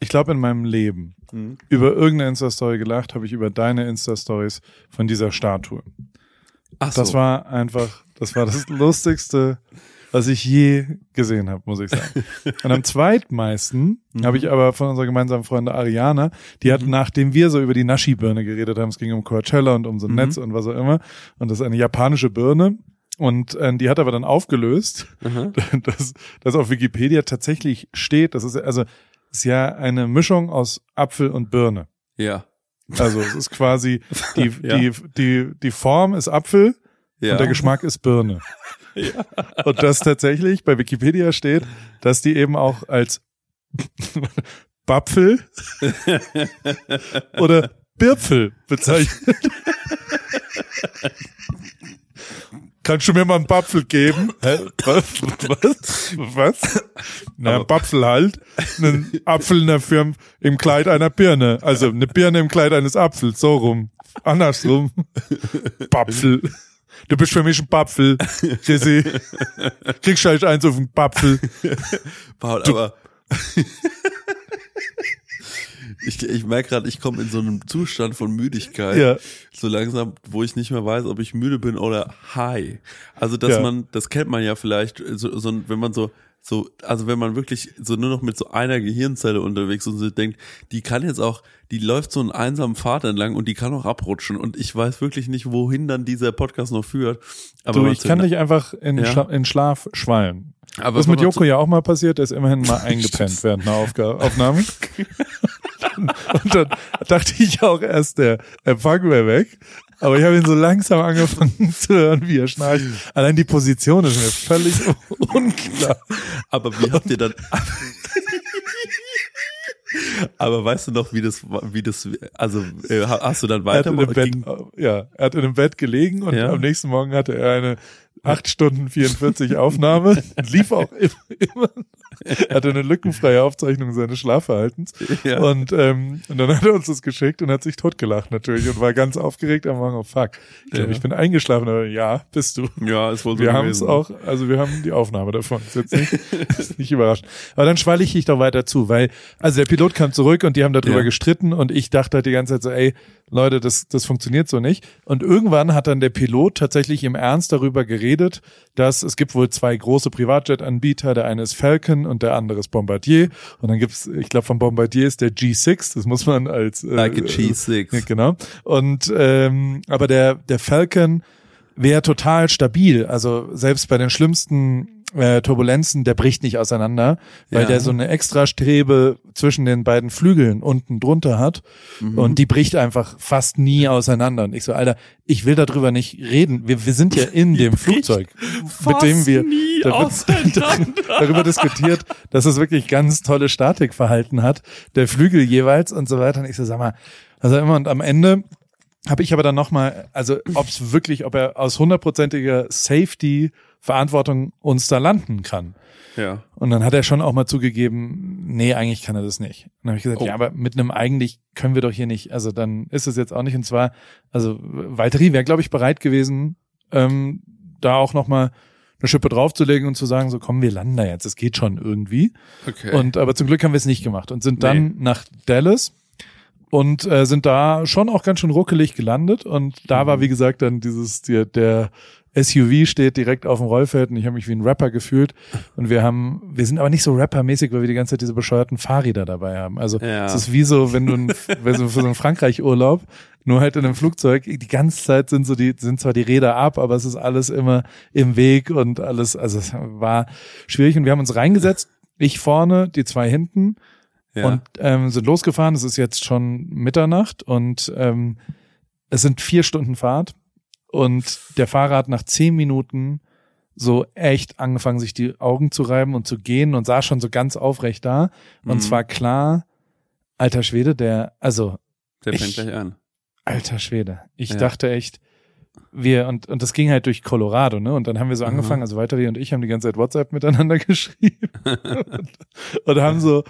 ich glaube in meinem Leben, mhm. über irgendeine Insta-Story gelacht, habe ich über deine Insta-Stories von dieser Statue. Ach so. Das war einfach, das war das lustigste was ich je gesehen habe, muss ich sagen. Und am zweitmeisten mhm. habe ich aber von unserer gemeinsamen Freundin Ariana, die hat, mhm. nachdem wir so über die Nashi-Birne geredet haben, es ging um Coachella und um so ein mhm. Netz und was auch immer, und das ist eine japanische Birne, und äh, die hat aber dann aufgelöst, mhm. dass, dass auf Wikipedia tatsächlich steht, das ist also ist ja eine Mischung aus Apfel und Birne.
Ja.
Also es ist quasi die ja. die die die Form ist Apfel ja. und der Geschmack ist Birne. Ja. Und das tatsächlich bei Wikipedia steht, dass die eben auch als Bapfel oder Birpfel bezeichnet. Kannst du mir mal einen Bapfel geben? Hä? Was? Was? Was? Na, ein Bapfel halt. Ein Apfel in der Firma im Kleid einer Birne. Also eine Birne im Kleid eines Apfels. So rum. Andersrum. Bapfel. Du bist für mich ein Papfel, Jesse. Kriegst halt eins auf den Papfel.
Paul, aber ich, ich merke gerade, ich komme in so einem Zustand von Müdigkeit, ja. so langsam, wo ich nicht mehr weiß, ob ich müde bin oder high. Also dass ja. man, das kennt man ja vielleicht, so, so wenn man so so, also wenn man wirklich so nur noch mit so einer Gehirnzelle unterwegs ist und so denkt, die kann jetzt auch, die läuft so einen einsamen Pfad entlang und die kann auch abrutschen und ich weiß wirklich nicht, wohin dann dieser Podcast noch führt.
Aber du, ich kann dich einfach in, ja? Schla in Schlaf schwallen. Aber das ist mit Joko ja auch mal passiert, der ist immerhin mal eingepennt während einer Aufga Aufnahme. und dann dachte ich auch erst, der Empfang wäre weg. Aber ich habe ihn so langsam angefangen zu hören, wie er schnarcht. Allein die Position ist mir völlig unklar.
Aber wie habt ihr dann... Aber weißt du noch, wie das, wie das, also äh, hast du dann weiter?
Er Bett, ja, er hat in einem Bett gelegen und ja? am nächsten Morgen hatte er eine acht Stunden 44 Aufnahme. Lief auch immer. Hatte eine lückenfreie Aufzeichnung seines Schlafverhaltens. Ja. Und, ähm, und dann hat er uns das geschickt und hat sich totgelacht natürlich und war ganz aufgeregt am Morgen. Oh fuck. Ich glaube, ja. ich bin eingeschlafen. Aber ja, bist du.
Ja, ist wohl so
Wir haben es auch, also wir haben die Aufnahme davon. Ist jetzt nicht, ist nicht überrascht. Aber dann schwalle ich dich doch weiter zu, weil, also der Pilot kam zurück und die haben darüber ja. gestritten und ich dachte halt die ganze Zeit so, ey, Leute, das, das funktioniert so nicht. Und irgendwann hat dann der Pilot tatsächlich im Ernst darüber geredet, dass es gibt wohl zwei große Privatjet-Anbieter. Der eine ist Falcon und der andere ist Bombardier. Und dann gibt's, ich glaube, von Bombardier ist der G6. Das muss man als
äh, like a G6.
Äh, genau. Und ähm, aber der der Falcon wäre total stabil. Also selbst bei den schlimmsten äh, Turbulenzen, der bricht nicht auseinander, weil ja. der so eine Extrastrebe zwischen den beiden Flügeln unten drunter hat mhm. und die bricht einfach fast nie auseinander. Und ich so, Alter, ich will darüber nicht reden. Wir, wir sind ja in dem Flugzeug, mit dem wir darüber diskutiert, dass es wirklich ganz tolle Statikverhalten hat, der Flügel jeweils und so weiter. Und ich so, sag mal, also immer und am Ende habe ich aber dann nochmal, also ob es wirklich, ob er aus hundertprozentiger Safety Verantwortung uns da landen kann.
Ja.
Und dann hat er schon auch mal zugegeben, nee, eigentlich kann er das nicht. Und dann habe ich gesagt, oh. ja, aber mit einem eigentlich können wir doch hier nicht, also dann ist es jetzt auch nicht. Und zwar, also Valtteri wäre, glaube ich, bereit gewesen, ähm, da auch nochmal eine Schippe draufzulegen und zu sagen, so komm, wir landen da jetzt, es geht schon irgendwie.
Okay.
Und aber zum Glück haben wir es nicht gemacht und sind dann nach Dallas und äh, sind da schon auch ganz schön ruckelig gelandet und da war wie gesagt dann dieses der, der SUV steht direkt auf dem Rollfeld und ich habe mich wie ein Rapper gefühlt und wir haben wir sind aber nicht so rappermäßig, weil wir die ganze Zeit diese bescheuerten Fahrräder dabei haben. Also
Ja.
es ist wie so, wenn du ein, wenn du für so einen Frankreich Urlaub nur halt in einem Flugzeug die ganze Zeit sind so die sind zwar die Räder ab, aber es ist alles immer im Weg und alles also es war schwierig und wir haben uns reingesetzt, ich vorne, die zwei hinten
ja.
und ähm, sind losgefahren. Es ist jetzt schon Mitternacht und ähm, es sind vier Stunden Fahrt und der Fahrer hat nach zehn Minuten so echt angefangen, sich die Augen zu reiben und zu gehen und saß schon so ganz aufrecht da. Und
Mhm.
zwar klar, alter Schwede, der, also
der fängt
ich-
gleich an.
alter Schwede. Ich
Ja.
dachte echt, wir, und, und das ging halt durch Colorado, ne? Und dann haben wir so
Aha.
angefangen, also Walter und ich haben die ganze Zeit WhatsApp miteinander geschrieben. und, und haben so,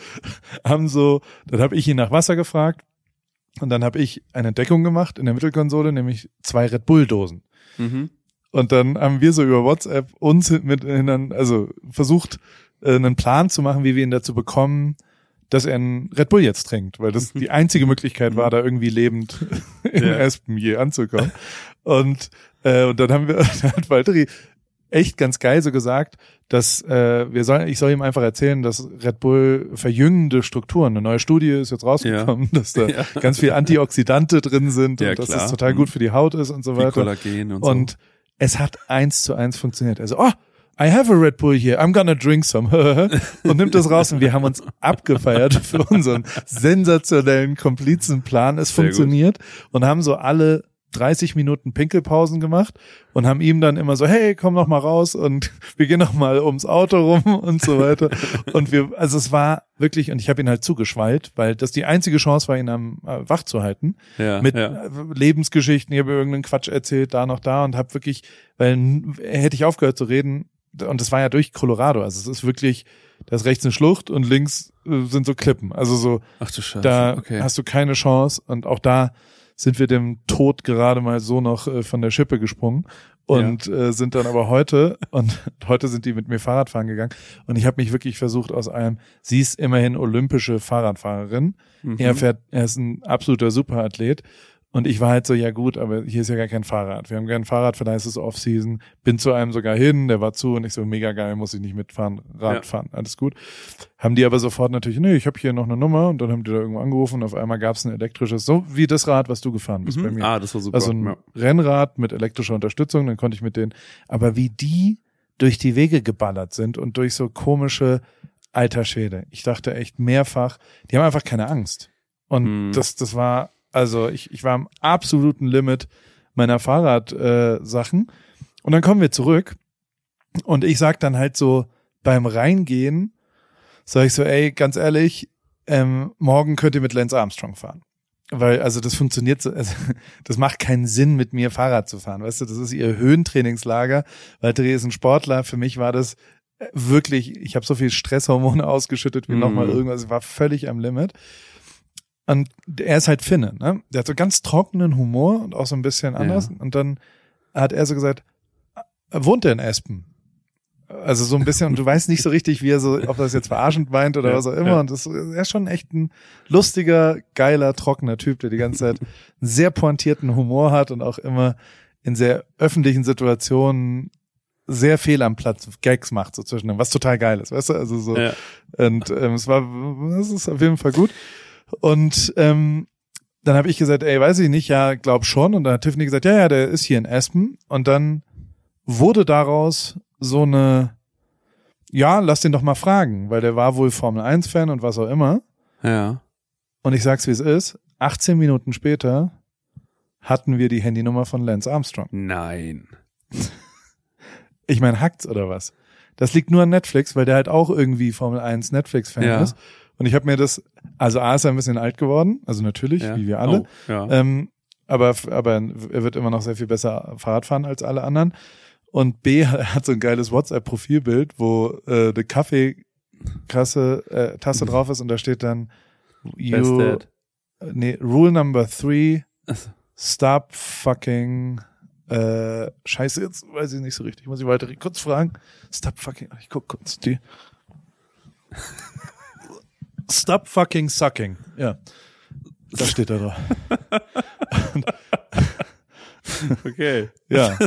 haben so, dann habe ich ihn nach Wasser gefragt und dann habe ich eine Entdeckung gemacht in der Mittelkonsole, nämlich zwei Red Bull-Dosen.
Mhm.
Und dann haben wir so über WhatsApp uns mit, also versucht, äh, einen Plan zu machen, wie wir ihn dazu bekommen, dass er einen Red Bull jetzt trinkt, weil das die einzige Möglichkeit war, da irgendwie lebend in
Ja.
Aspen je anzukommen. Und, äh, und dann haben wir, dann hat Valtteri echt ganz geil so gesagt, dass äh, wir sollen, ich soll ihm einfach erzählen, dass Red Bull verjüngende Strukturen, eine neue Studie ist jetzt rausgekommen, dass da
Ja.
ganz viel Antioxidante drin sind
Ja,
und dass
klar.
es total gut für die Haut ist und so
Wie
weiter.
Kollagen und,
Und es hat eins zu eins funktioniert. Also, oh, I have a Red Bull here, I'm gonna drink some. und nimmt das raus und wir haben uns abgefeiert für unseren sensationellen Komplizenplan. Es
Sehr gut.
funktioniert und haben so alle 30 Minuten Pinkelpausen gemacht und haben ihm dann immer so, hey, komm noch mal raus und wir gehen noch mal ums Auto rum und so weiter. Und wir, also es war wirklich, und ich habe ihn halt zugeschwallt, weil das die einzige Chance war, ihn am äh, wach zu halten
ja,
mit
ja.
äh, Lebensgeschichten, ich habe irgendeinen Quatsch erzählt, da noch da und habe wirklich, weil hätte ich aufgehört zu reden, und das war ja durch Colorado, also es ist wirklich, da ist rechts eine Schlucht und links äh, sind so Klippen, also so,
Ach du Scheiße.
da
okay.
hast du keine Chance und auch da sind wir dem Tod gerade mal so noch äh, von der Schippe gesprungen und äh, sind dann aber heute und heute sind die mit mir Fahrradfahren gegangen und ich habe mich wirklich versucht aus einem, sie ist immerhin olympische Fahrradfahrerin,
Mhm.
er fährt, er ist ein absoluter Superathlet. Und ich war halt so, ja gut, aber hier ist ja gar kein Fahrrad. Wir haben kein Fahrrad, vielleicht ist es Off-Season. Bin zu einem sogar hin, der war zu und ich so, mega geil, muss ich nicht mitfahren, Rad
Ja.
fahren, alles gut. Haben die aber sofort natürlich, nee, ich habe hier noch eine Nummer und dann haben die da irgendwo angerufen und auf einmal gab es ein elektrisches, so wie das Rad, was du gefahren bist bei
Mhm.
mir.
Ah, das war super.
Also ein
ja.
Rennrad mit elektrischer Unterstützung, dann konnte ich mit denen, aber wie die durch die Wege geballert sind und durch so komische alter Schwede. Ich dachte echt mehrfach, die haben einfach keine Angst. Und
Hm.
das, das war, also ich, ich war am absoluten Limit meiner Fahrradsachen. Äh, und dann kommen wir zurück und ich sag dann halt so beim Reingehen, sag ich so, ey, ganz ehrlich, ähm, morgen könnt ihr mit Lance Armstrong fahren. Weil, also das funktioniert so, also, das macht keinen Sinn, mit mir Fahrrad zu fahren. Weißt du, das ist ihr Höhentrainingslager. Valtteri ist ein Sportler. Für mich war das äh, wirklich, ich habe so viel Stresshormone ausgeschüttet wie
Mhm.
nochmal irgendwas. Ich war völlig am Limit. Und er ist halt Finne, ne? Der hat so ganz trockenen Humor und auch so ein bisschen anders. Und dann hat er so gesagt, wohnt er in Espen? Also so ein bisschen, und du weißt nicht so richtig, wie er so, ob das jetzt verarschend meint oder
Ja,
was auch immer.
ja.
Und das er ist schon echt ein lustiger, geiler, trockener Typ, der die ganze Zeit einen sehr pointierten Humor hat und auch immer in sehr öffentlichen Situationen sehr fehl am Platz Gags macht so zwischen dem, was total geil ist, weißt du? Also so
Ja.
und ähm, es war, das ist auf jeden Fall gut. Und ähm, dann habe ich gesagt, ey, weiß ich nicht, ja, glaub schon. Und dann hat Tiffany gesagt, ja, ja, der ist hier in Aspen. Und dann wurde daraus so eine, ja, lass den doch mal fragen, weil der war wohl Formel 1 Fan und was auch immer.
Ja.
Und ich sag's wie es ist, 18 Minuten später hatten wir die Handynummer von Lance Armstrong.
Nein.
Ich meine, hackt's oder was? Das liegt nur an Netflix, weil der halt auch irgendwie Formel 1 Netflix-Fan
Ja.
ist. Und ich habe mir das, also A ist er ein bisschen alt geworden, also natürlich,
Ja.
wie wir alle.
Oh, ja.
Ähm, aber, aber er wird immer noch sehr viel besser Fahrrad fahren als alle anderen. Und B er hat so ein geiles WhatsApp-Profilbild, wo äh, eine Kaffeekasse, äh, Tasse drauf ist und da steht dann you, nee, Rule number three, stop fucking Äh, scheiße, jetzt weiß ich nicht so richtig. Muss ich weiter kurz fragen? Stop fucking. Ich guck kurz die. Stop fucking sucking. Ja. Da steht er doch.
Okay.
Ja.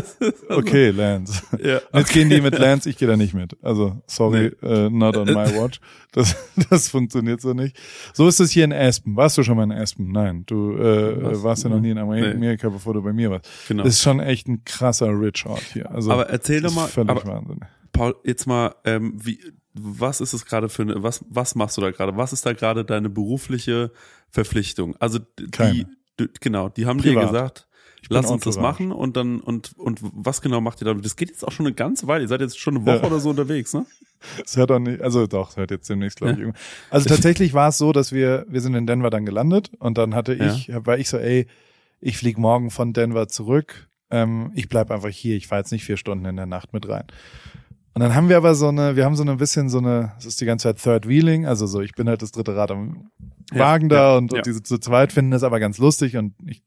Okay, Lance.
Ja.
Jetzt gehen die mit Lance, ich gehe da nicht mit. Also, sorry, äh, not on my watch. Das, das funktioniert so nicht. So ist es hier in Aspen. Warst du schon mal in Aspen? Nein, du äh,
Was?
warst ja noch nie in
Nee.
Amerika, bevor du bei mir warst.
Genau.
Das ist schon echt ein krasser Rich Ort hier. Also,
Aber erzähl doch mal,
völlig
aber-
Wahnsinn.
Paul, jetzt mal, ähm, wie, was ist es gerade für eine, was, was machst du da gerade? Was ist da gerade deine berufliche Verpflichtung? Also die,
Keine.
d- genau, die haben dir
Privat.
gesagt,
Ich bin
lass uns das machen und dann und und was genau macht ihr da? Das geht jetzt auch schon eine ganze Weile. Ihr seid jetzt schon eine Woche
Ja.
oder so unterwegs, ne?
Es hört auch nicht, also doch, es hört jetzt demnächst, glaube ich.
Ja.
Also tatsächlich war es so, dass wir, wir sind in Denver dann gelandet und dann hatte
Ja.
ich, war ich so, ey, ich flieg morgen von Denver zurück. Ähm, ich bleib einfach hier, ich fahre jetzt nicht vier Stunden in der Nacht mit rein. Und dann haben wir aber so eine, wir haben so ein bisschen so eine, es ist die ganze Zeit Third Wheeling, also so, ich bin halt das dritte Rad am
Ja,
Wagen da
ja,
und,
ja.
und diese zu zweit finden das aber ganz lustig und ich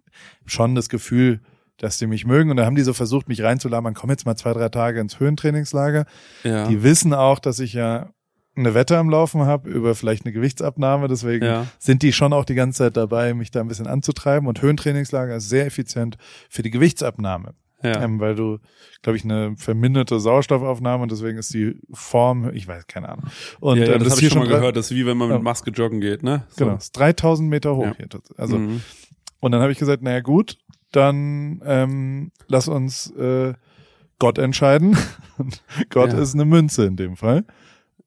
schon das Gefühl, dass die mich mögen und dann haben die so versucht, mich reinzulabern, komm jetzt mal zwei, drei Tage ins Höhentrainingslager.
Ja.
Die wissen auch, dass ich ja eine Wette am Laufen habe über vielleicht eine Gewichtsabnahme. Deswegen
Ja.
sind die schon auch die ganze Zeit dabei, mich da ein bisschen anzutreiben. Und Höhentrainingslager ist sehr effizient für die Gewichtsabnahme.
Ja.
Ähm, weil du, glaube ich, eine verminderte Sauerstoffaufnahme und deswegen ist die Form, ich weiß, keine Ahnung. Und
ja, ja,
ähm,
das
ist
habe ich schon mal gehört. Das ist wie wenn man mit Maske joggen geht, ne? So.
Genau, ist 3000 Meter hoch
Ja.
hier. Also,
Mhm.
und dann habe ich gesagt, naja gut, dann ähm, lass uns äh, Gott entscheiden. Gott ist eine Münze in dem Fall.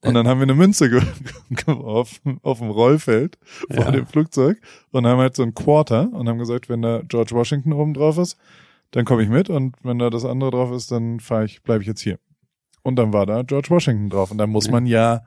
Und
Äh.
dann haben wir eine Münze ge geworfen auf dem Rollfeld vor dem Flugzeug und haben halt so ein Quarter und haben gesagt, wenn da George Washington oben drauf ist, dann komme ich mit und wenn da das andere drauf ist, dann fahre ich, bleibe ich jetzt hier. Und dann war da George Washington drauf und dann muss man ja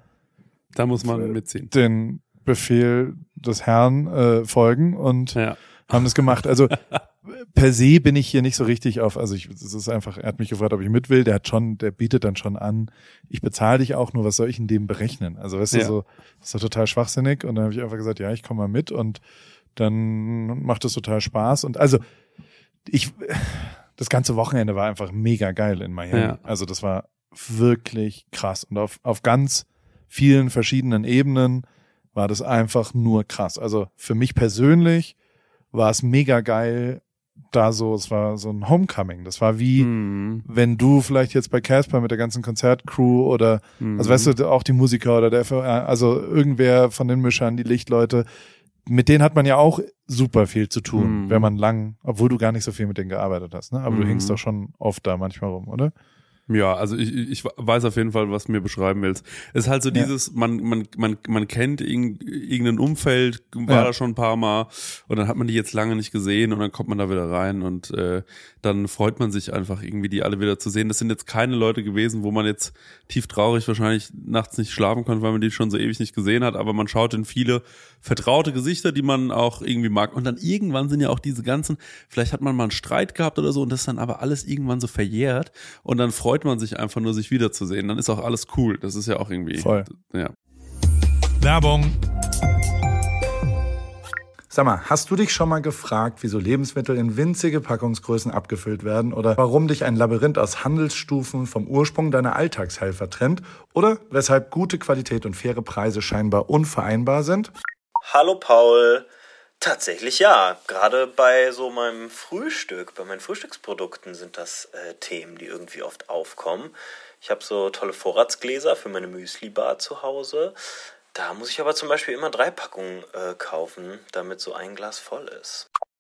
Da muss man mitziehen.
den Befehl des Herrn äh, folgen und
Ja.
haben das gemacht. Also per se bin ich hier nicht so richtig auf, also ich, es ist einfach, er hat mich gefragt, ob ich mit will, der hat schon, der bietet dann schon an, ich bezahle dich auch nur, was soll ich in dem berechnen? Also weißt
Ja.
du, so, das ist doch total schwachsinnig und dann habe ich einfach gesagt, ja, ich komme mal mit und dann macht es total Spaß und also ich, das ganze Wochenende war einfach mega geil in Miami.
Ja.
Also das war wirklich krass und auf, auf ganz vielen verschiedenen Ebenen war das einfach nur krass. Also für mich persönlich war es mega geil, da so, es war so ein Homecoming. Das war wie,
Mhm.
wenn du vielleicht jetzt bei Casper mit der ganzen Konzertcrew oder,
Mhm.
also weißt du, auch die Musiker oder der, also irgendwer von den Mischern, die Lichtleute, mit denen hat man ja auch super viel zu tun,
Mhm.
wenn man lang, obwohl du gar nicht so viel mit denen gearbeitet hast, ne? Aber du
Mhm.
hängst doch schon oft da manchmal rum, oder?
Ja, also ich, ich weiß auf jeden Fall, was du mir beschreiben willst. Es ist halt so
Ja.
dieses, man, man, man, man kennt irgend- irgendein Umfeld, war
Ja.
da schon ein paar Mal und dann hat man die jetzt lange nicht gesehen und dann kommt man da wieder rein und äh, dann freut man sich einfach irgendwie, die alle wieder zu sehen. Das sind jetzt keine Leute gewesen, wo man jetzt tief traurig wahrscheinlich nachts nicht schlafen konnte, weil man die schon so ewig nicht gesehen hat, aber man schaut in viele vertraute Gesichter, die man auch irgendwie mag. Und dann irgendwann sind ja auch diese ganzen, vielleicht hat man mal einen Streit gehabt oder so und das ist dann aber alles irgendwann so verjährt und dann freut man sich einfach nur, sich wiederzusehen. Dann ist auch alles cool. Das ist ja auch irgendwie.
Voll.
Ja.
Werbung,
Sag mal, hast du dich schon mal gefragt, wieso Lebensmittel in winzige Packungsgrößen abgefüllt werden oder warum dich ein Labyrinth aus Handelsstufen vom Ursprung deiner Alltagshelfer trennt oder weshalb gute Qualität und faire Preise scheinbar unvereinbar sind?
Hallo Paul. Tatsächlich ja. Gerade bei so meinem Frühstück, bei meinen Frühstücksprodukten sind das äh, Themen, die irgendwie oft aufkommen. Ich habe so tolle Vorratsgläser für meine Müsli-Bar zu Hause. Da muss ich aber zum Beispiel immer drei Packungen äh, kaufen, damit so ein Glas voll ist.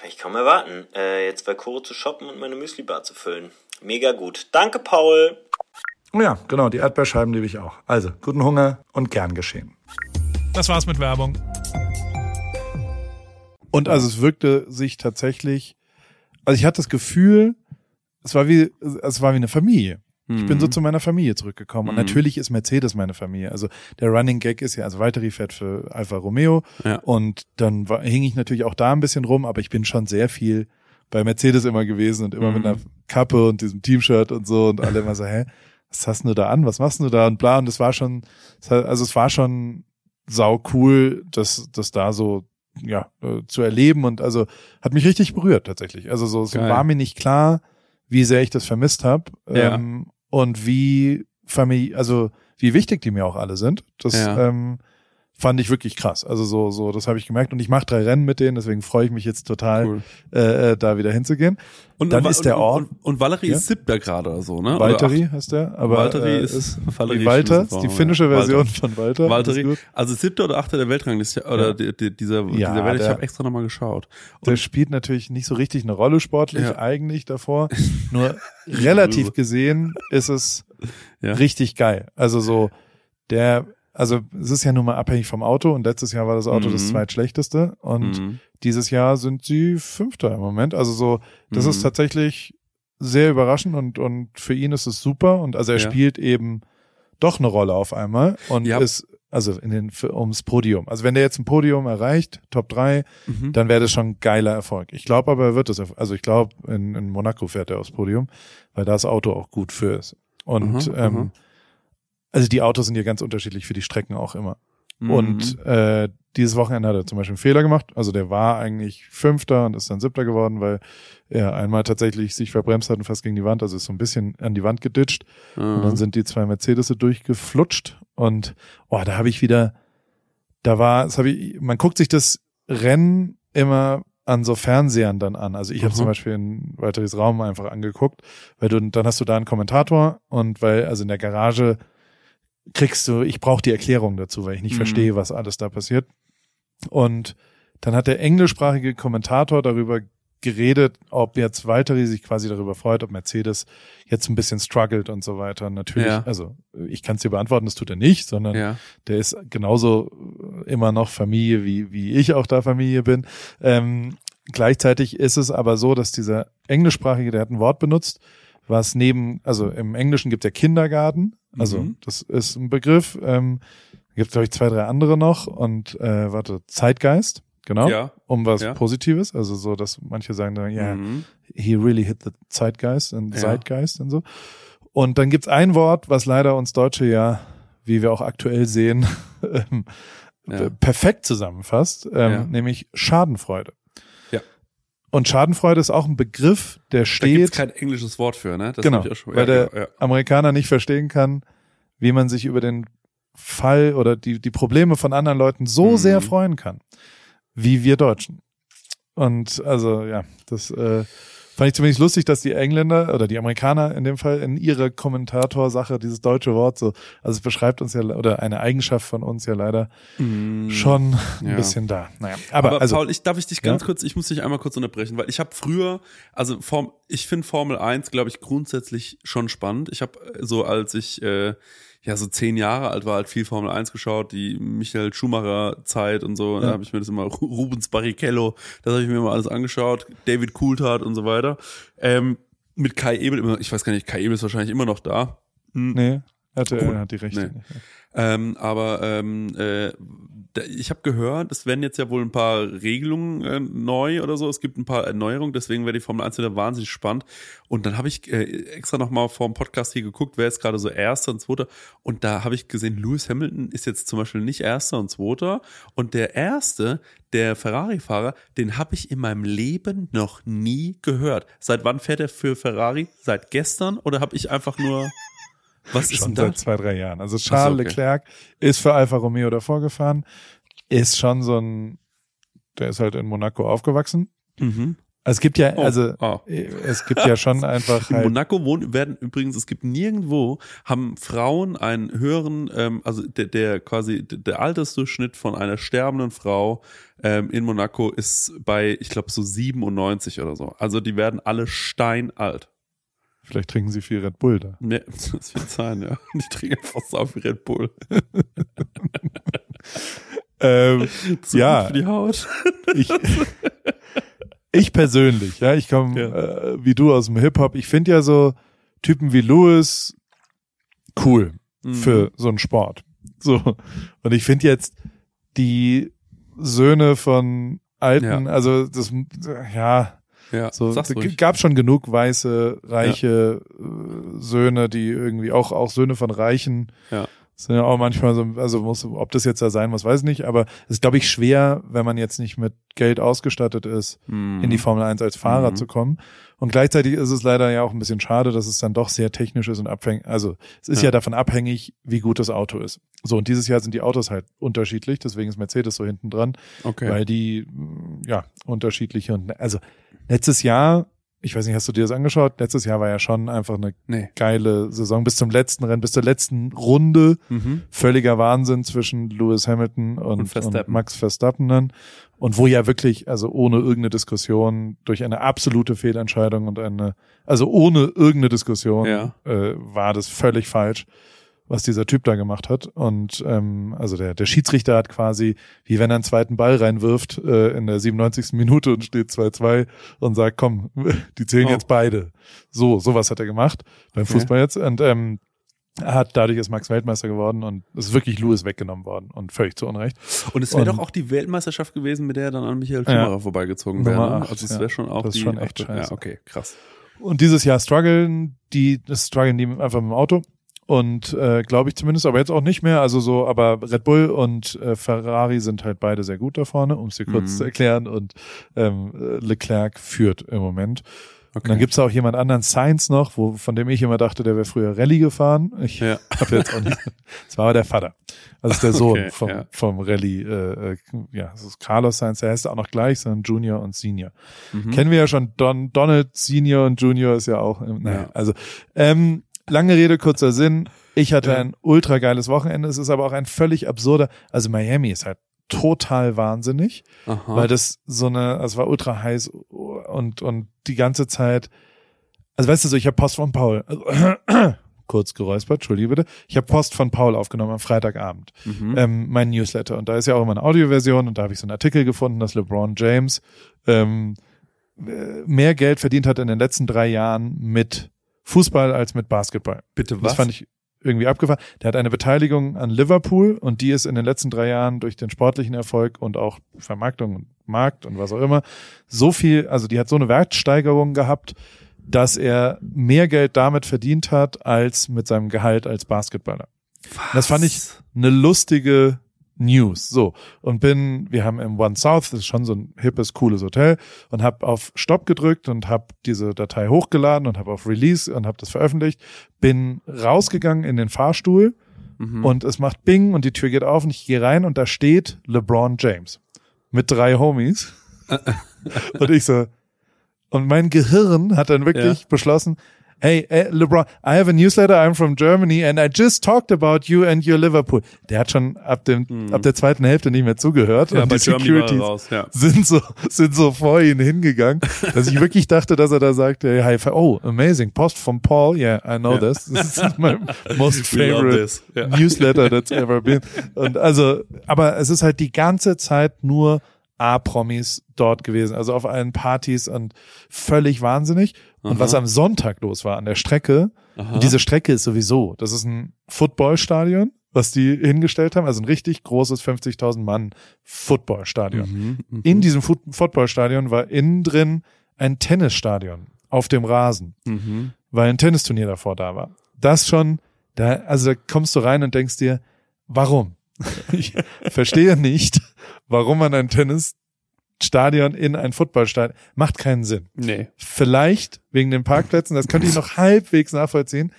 Kann ich kaum erwarten, äh, jetzt bei Koro zu shoppen und meine Müsli-Bar zu füllen. Mega gut. Danke, Paul.
Oh ja, genau, die Erdbeerscheiben liebe ich auch. Also, guten Hunger und gern geschehen.
Das war's mit Werbung.
Und also es wirkte sich tatsächlich, also ich hatte das Gefühl, es war wie, es war wie eine Familie. Ich bin so
Mhm.
zu meiner Familie zurückgekommen. Und
Mhm.
natürlich ist Mercedes meine Familie. Also der Running Gag ist ja, also Valtteri fährt für Alfa Romeo.
Ja.
Und dann war, hing ich natürlich auch da ein bisschen rum, aber ich bin schon sehr viel bei Mercedes immer gewesen und immer mit
Mhm.
einer Kappe und diesem Teamshirt und so und alle immer so, hä, was hast du da an? Was machst du da? Und bla. Und das war schon, es also es war schon sau cool, das, das da so, ja, äh, zu erleben und also hat mich richtig berührt tatsächlich. Also so, es
Geil.
war mir nicht klar, wie sehr ich das vermisst habe
Ja.
ähm, und wie Familie, also wie wichtig die mir auch alle sind. Das
Ja.
ähm, fand ich wirklich krass. Also so, so, das habe ich gemerkt und ich mache drei Rennen mit denen, deswegen freue ich mich jetzt total,
Cool.
äh, äh, da wieder hinzugehen.
Und
Dann
und-
ist der
und,
Ort-
Und, und Valerie
Ja?
ist siebter gerade oder so, ne?
Valtteri heißt der, aber
Valtteri
äh,
ist- Valerie
wie Walter,
ist
die finnische. Version
Walter.
von Walter.
Valtteri, also siebter oder achter der Weltrangliste oder
Ja.
die, die, dieser,
Ja,
dieser Welt. Ich habe extra nochmal geschaut.
Der spielt natürlich nicht so richtig eine Rolle sportlich
Ja.
eigentlich davor. Nur relativ gesehen ist es richtig geil. Also so der, also es ist ja nun mal abhängig vom Auto und letztes Jahr war das Auto das
Mhm.
zweitschlechteste und
Mhm.
dieses Jahr sind sie Fünfter im Moment. Also so, das
Mhm.
ist tatsächlich sehr überraschend und und für ihn ist es super und also er
Ja.
spielt eben doch eine Rolle auf einmal und
Ja.
ist also in den ums Podium. Also wenn der jetzt ein Podium erreicht, Top 3,
Mhm.
dann wäre das schon ein geiler Erfolg. Ich glaube aber, er wird das, also ich glaube, in, in Monaco fährt er aufs Podium, weil da das Auto auch gut für ist. Und
Aha,
ähm,
aha.
Also die Autos sind ja ganz unterschiedlich für die Strecken auch immer.
Mhm.
Und äh, dieses Wochenende hat er zum Beispiel einen Fehler gemacht. Also der war eigentlich Fünfter und ist dann Siebter geworden, weil er einmal tatsächlich sich verbremst hat und fast gegen die Wand, also ist so ein bisschen an die Wand geditscht. Und
Mhm.
dann sind die zwei Mercedes durchgeflutscht und oh, da habe ich wieder, da war, das habe ich, man guckt sich das Rennen immer an so Fernsehern dann an. Also ich habe
Mhm.
zum Beispiel in Walteris Raum einfach angeguckt, weil du dann hast du da einen Kommentator und weil also in der Garage kriegst du, ich brauche die Erklärung dazu, weil ich nicht
Mhm.
verstehe, was alles da passiert. Und dann hat der englischsprachige Kommentator darüber geredet, ob jetzt Valtteri sich quasi darüber freut, ob Mercedes jetzt ein bisschen struggelt und so weiter. Natürlich,
Ja.
also ich kann es dir beantworten, das tut er nicht, sondern
ja.
der ist genauso immer noch Familie, wie, wie ich auch da Familie bin. Ähm, gleichzeitig ist es aber so, dass dieser englischsprachige, der hat ein Wort benutzt, was neben, also im Englischen gibt der Kindergarten, also
Mhm.
das ist ein Begriff, ähm, gibt glaube ich zwei, drei andere noch und äh, warte, Zeitgeist, genau,
Ja.
um was
Ja.
Positives, also so, dass manche sagen dann, ja,
Mhm.
he really hit the Zeitgeist und
Ja.
Zeitgeist und so. Und dann gibt's ein Wort, was leider uns Deutsche ja, wie wir auch aktuell sehen, ähm,
Ja.
perfekt zusammenfasst, ähm,
Ja.
nämlich Schadenfreude.
Ja.
Und Schadenfreude ist auch ein Begriff, der
Da gibt's
steht,
kein englisches Wort für, ne? Das
genau,
hab ich auch schon,
weil
ja,
der
genau, ja.
Amerikaner nicht verstehen kann, wie man sich über den Fall oder die, die Probleme von anderen Leuten so
Mhm.
sehr freuen kann, wie wir Deutschen. Und also ja, das äh, fand ich zumindest lustig, dass die Engländer oder die Amerikaner in dem Fall in ihrer Kommentatorsache dieses deutsche Wort so, also es beschreibt uns ja oder eine Eigenschaft von uns ja leider
Mhm.
schon ein
Ja.
bisschen da. Naja, aber,
Aber,
also
Paul, ich darf ich dich ganz
Ja?
kurz, ich muss dich einmal kurz unterbrechen, weil ich habe früher, also Form, ich finde Formel 1, glaube ich, grundsätzlich schon spannend. Ich habe so, als ich äh, ja so zehn Jahre alt war, halt viel Formel 1 geschaut, die Michael Schumacher Zeit und so, da
Ja.
habe ich mir das immer, Ru- Rubens Barrichello, das habe ich mir immer alles angeschaut, David Coulthard und so weiter. Ähm, mit Kai Ebel immer, ich weiß gar nicht, Kai Ebel ist wahrscheinlich immer noch da.
nee, RTL
Cool.
hat die Rechte
Nee. Ähm, aber ähm, äh, ich habe gehört, es werden jetzt ja wohl ein paar Regelungen äh, neu oder so. Es gibt ein paar Erneuerungen, deswegen wäre die Formel 1 wieder wahnsinnig spannend. Und dann habe ich äh, extra nochmal vor dem Podcast hier geguckt, wer ist gerade so Erster und Zweiter. Und da habe ich gesehen, Lewis Hamilton ist jetzt zum Beispiel nicht Erster und Zweiter. Und der Erste, der Ferrari-Fahrer, den habe ich in meinem Leben noch nie gehört. Seit wann fährt er für Ferrari? Seit gestern? Oder habe ich einfach nur... Was ist
Schon
denn
seit zwei, drei Jahren. Also Charles
okay.
Leclerc ist für Alfa Romeo davor gefahren, ist schon so ein, der ist halt in Monaco aufgewachsen.
Mhm.
Es gibt ja,
Oh,
also
ah.
es gibt ja schon einfach
In
halt,
Monaco wohnen, werden übrigens, es gibt nirgendwo, haben Frauen einen höheren, ähm, also der, der quasi, der, der Altersdurchschnitt von einer sterbenden Frau ähm, in Monaco ist bei, ich glaube, so 97 oder so. Also die werden alle steinalt.
Vielleicht trinken sie viel Red Bull da.
Ne, das wird sein, ja. Die trinken einfach so viel Red Bull.
Ähm, Ja.
für die Haut.
ich, ich persönlich, ja, ich komme
Ja.
äh, wie du aus dem Hip-Hop. Ich finde ja so Typen wie Lewis cool
Mhm.
für so einen Sport. So. Und ich finde jetzt die Söhne von Alten, also das, ja,
Ja,
so, gab schon genug weiße, reiche äh, Söhne, die irgendwie auch, auch Söhne von Reichen
Ja.
sind ja auch manchmal so, also muss, ob das jetzt da sein muss, weiß ich nicht, aber es ist, glaube ich, schwer, wenn man jetzt nicht mit Geld ausgestattet ist,
Mhm.
in die Formel 1 als Fahrer
Mhm.
zu kommen. Und gleichzeitig ist es leider ja auch ein bisschen schade, dass es dann doch sehr technisch ist und abhängig, also es ist ja.
Ja.
davon abhängig, wie gut das Auto ist. So, und dieses Jahr sind die Autos halt unterschiedlich, deswegen ist Mercedes so hinten dran,
Okay.
weil die, ja, unterschiedliche und, also letztes Jahr, ich weiß nicht, hast du dir das angeschaut? Letztes Jahr war ja schon einfach eine
nee.
geile Saison bis zum letzten Rennen, bis zur letzten Runde.
Mhm.
Völliger Wahnsinn zwischen Lewis Hamilton und,
Und
und,
Verstappen.
Max Verstappen dann. Und wo ja wirklich, also ohne irgendeine Diskussion, durch eine absolute Fehlentscheidung und eine, also ohne irgendeine Diskussion,
Ja.
äh, war das völlig falsch, was dieser Typ da gemacht hat. Und ähm, also der, der Schiedsrichter hat quasi, wie wenn er einen zweiten Ball reinwirft, äh, in der 97. Minute und steht 2-2 und sagt, komm, die zählen
Oh.
jetzt beide. So, sowas hat er gemacht beim
Okay.
Fußball jetzt. Und ähm, er hat dadurch ist Max Weltmeister geworden und es ist wirklich Lewis weggenommen worden und völlig zu Unrecht.
Und es wäre doch auch die Weltmeisterschaft gewesen, mit der er dann an Michael
Ja.
Schumacher vorbeigezogen wäre. Ne? Also es
ja.
wäre schon auch
Das ist
die
schon echt
achte-
scheiße.
Ja, okay, krass.
Und dieses Jahr strugglen die, das strugglen die einfach mit dem Auto. Und äh, glaube ich zumindest, aber jetzt auch nicht mehr. Also so, aber Red Bull und äh, Ferrari sind halt beide sehr gut da vorne, um es dir kurz
Mhm.
zu erklären. Und ähm, äh, Leclerc führt im Moment. Und
Okay.
dann gibt's auch jemand anderen, Sainz noch, wo, von dem ich immer dachte, der wäre früher Rallye gefahren. Ich
Ja.
habe jetzt auch nicht. Das war aber der Vater. Also der Sohn
Okay,
vom,
ja.
vom Rallye. Äh, äh, ja, das ist Carlos Sainz. Der heißt auch noch gleich, sondern Junior und Senior.
Mhm.
Kennen wir ja schon. Don, Donald Senior und Junior ist ja auch. Naja,
Ja.
also ähm, lange Rede kurzer Sinn. Ich hatte
Ja.
ein ultra geiles Wochenende. Es ist aber auch ein völlig absurder. Also Miami ist halt total wahnsinnig
Aha.
weil das so eine, also es war ultra heiß und und die ganze Zeit, also weißt du so, ich habe Post von Paul, also, kurz geräuspert, entschuldige bitte, ich habe Post von Paul aufgenommen am Freitagabend,
mhm.
ähm, mein Newsletter und da ist ja auch immer eine Audioversion und da habe ich so einen Artikel gefunden, dass LeBron James ähm, äh, mehr Geld verdient hat in den letzten drei Jahren mit Fußball als mit Basketball.
Bitte
Das
was?
fand ich irgendwie abgefahren. Der hat eine Beteiligung an Liverpool und die ist in den letzten drei Jahren durch den sportlichen Erfolg und auch Vermarktung und Markt und was auch immer so viel, also die hat so eine Wertsteigerung gehabt, dass er mehr Geld damit verdient hat als mit seinem Gehalt als Basketballer. Das fand ich eine lustige News. So. Und bin, wir haben im One South, das ist schon so ein hippes, cooles Hotel, und habe auf Stopp gedrückt und habe diese Datei hochgeladen und habe auf Release und habe das veröffentlicht. Bin rausgegangen in den Fahrstuhl
Mhm.
und es macht Bing und die Tür geht auf und ich gehe rein und da steht LeBron James mit drei Homies. und ich so, und mein Gehirn hat dann wirklich
Ja.
beschlossen, hey, eh, LeBron, I have a newsletter, I'm from Germany and I just talked about you and your Liverpool. Der hat schon ab dem, ab der zweiten Hälfte nicht mehr zugehört
Mhm. ja,
und die Securities
raus, ja.
sind so, sind so vor ihn hingegangen, dass ich wirklich dachte, dass er da sagte, hey, oh, amazing, Post from Paul, yeah, I know
Ja.
this. This is my most favorite.
Ja.
Newsletter that's ever been. Und also, aber es ist halt die ganze Zeit nur A-Promis dort gewesen, also auf allen Partys und völlig wahnsinnig. Und was am Sonntag los war an der Strecke,
Aha.
und diese Strecke ist sowieso, das ist ein Footballstadion, was die hingestellt haben, also ein richtig großes 50.000 Mann Footballstadion.
Mhm, mhm.
In diesem Foot Footballstadion war innen drin ein Tennisstadion auf dem Rasen,
Mhm.
weil ein Tennisturnier davor da war. Das schon, da, also da kommst du rein und denkst dir, warum? Ich verstehe nicht, warum man ein Tennisstadion in ein Footballstadion macht keinen Sinn.
Nee.
Vielleicht wegen den Parkplätzen, das könnte ich noch halbwegs nachvollziehen.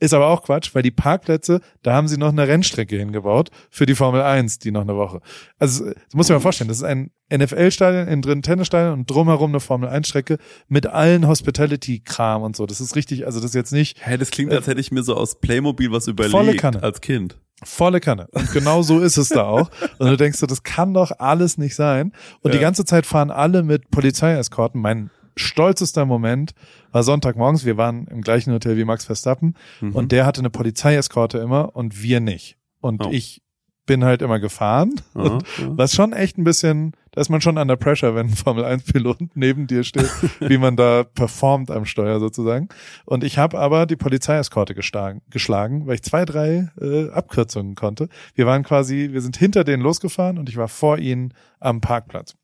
Ist aber auch Quatsch, weil die Parkplätze, da haben sie noch eine Rennstrecke hingebaut für die Formel 1, die noch eine Woche. Also, das muss ich mir mal vorstellen, das ist ein NFL-Stadion, innen drin Tennisstadion und drumherum eine Formel 1-Strecke mit allen Hospitality-Kram und so. Das ist richtig, also das ist jetzt nicht
Hä, das klingt, als hätte ich mir so aus Playmobil was überlegt
Volle Kanne.
als Kind.
Volle Kanne. Und genau so ist es da auch. Und du denkst so, das kann doch alles nicht sein. Und die
Ja.
ganze Zeit fahren alle mit Polizeieskorten. Mein stolzester Moment war Sonntagmorgens. Wir waren im gleichen Hotel wie Max Verstappen
Mhm.
und der hatte eine Polizeieskorte immer und wir nicht. Und
Oh.
ich bin halt immer gefahren.
Aha, ja.
was schon echt ein bisschen, da ist man schon under pressure, wenn ein Formel 1 Pilot neben dir steht, wie man da performt am Steuer sozusagen. Und ich habe aber die Polizeieskorte geschlagen, geschlagen, weil ich zwei, drei äh, Abkürzungen konnte. Wir waren quasi, wir sind hinter denen losgefahren und ich war vor ihnen am Parkplatz.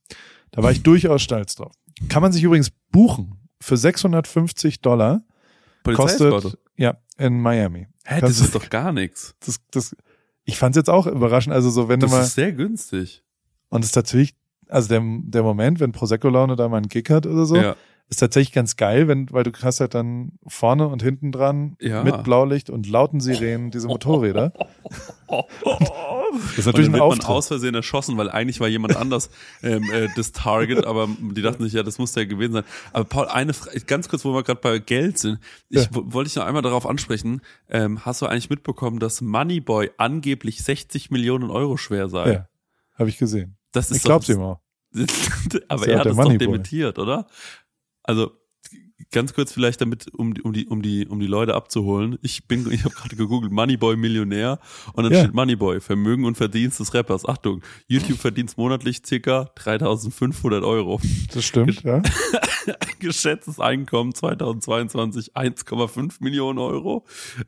Da war ich durchaus stolz drauf. Kann man sich übrigens buchen für 650 Dollar.
Polizeieskorte.
Kostet, ja, in Miami.
Hä, das
du-
ist doch gar nichts.
das, das, ich fand's jetzt auch überraschend. Also so, wenn
Das
du mal,
ist sehr günstig.
und es ist tatsächlich, also der, der Moment, wenn Prosecco-Laune da mal einen Kick hat oder so,
Ja.
Ist tatsächlich ganz geil, wenn, weil du hast halt dann vorne und hinten dran
Ja.
mit Blaulicht und lauten Sirenen diese Motorräder. Das ist
Und
natürlich
dann
ein
wird man aus Versehen erschossen, weil eigentlich war jemand anders ähm, äh, das Target, aber die dachten sich, ja, das muss ja gewesen sein. Aber Paul, eine Frage, ganz kurz, wo wir gerade bei Geld sind, ich
Ja.
wo- wollte ich noch einmal darauf ansprechen, ähm, hast du eigentlich mitbekommen, dass Moneyboy angeblich 60 Millionen Euro schwer sei?
Ja, habe ich gesehen.
Das ist
Ich glaub's ihm auch.
aber er hat
der
es doch dementiert, oder? Also ganz kurz vielleicht damit, um, die- um die, um die, um die Leute abzuholen. Ich bin, ich habe gerade gegoogelt, Moneyboy Millionär und dann
Ja.
steht Moneyboy, Vermögen und Verdienst des Rappers. Achtung, YouTube verdient monatlich circa 3.500 Euro.
Das stimmt, ja.
Geschätztes Einkommen 2022 1,5 Millionen Euro.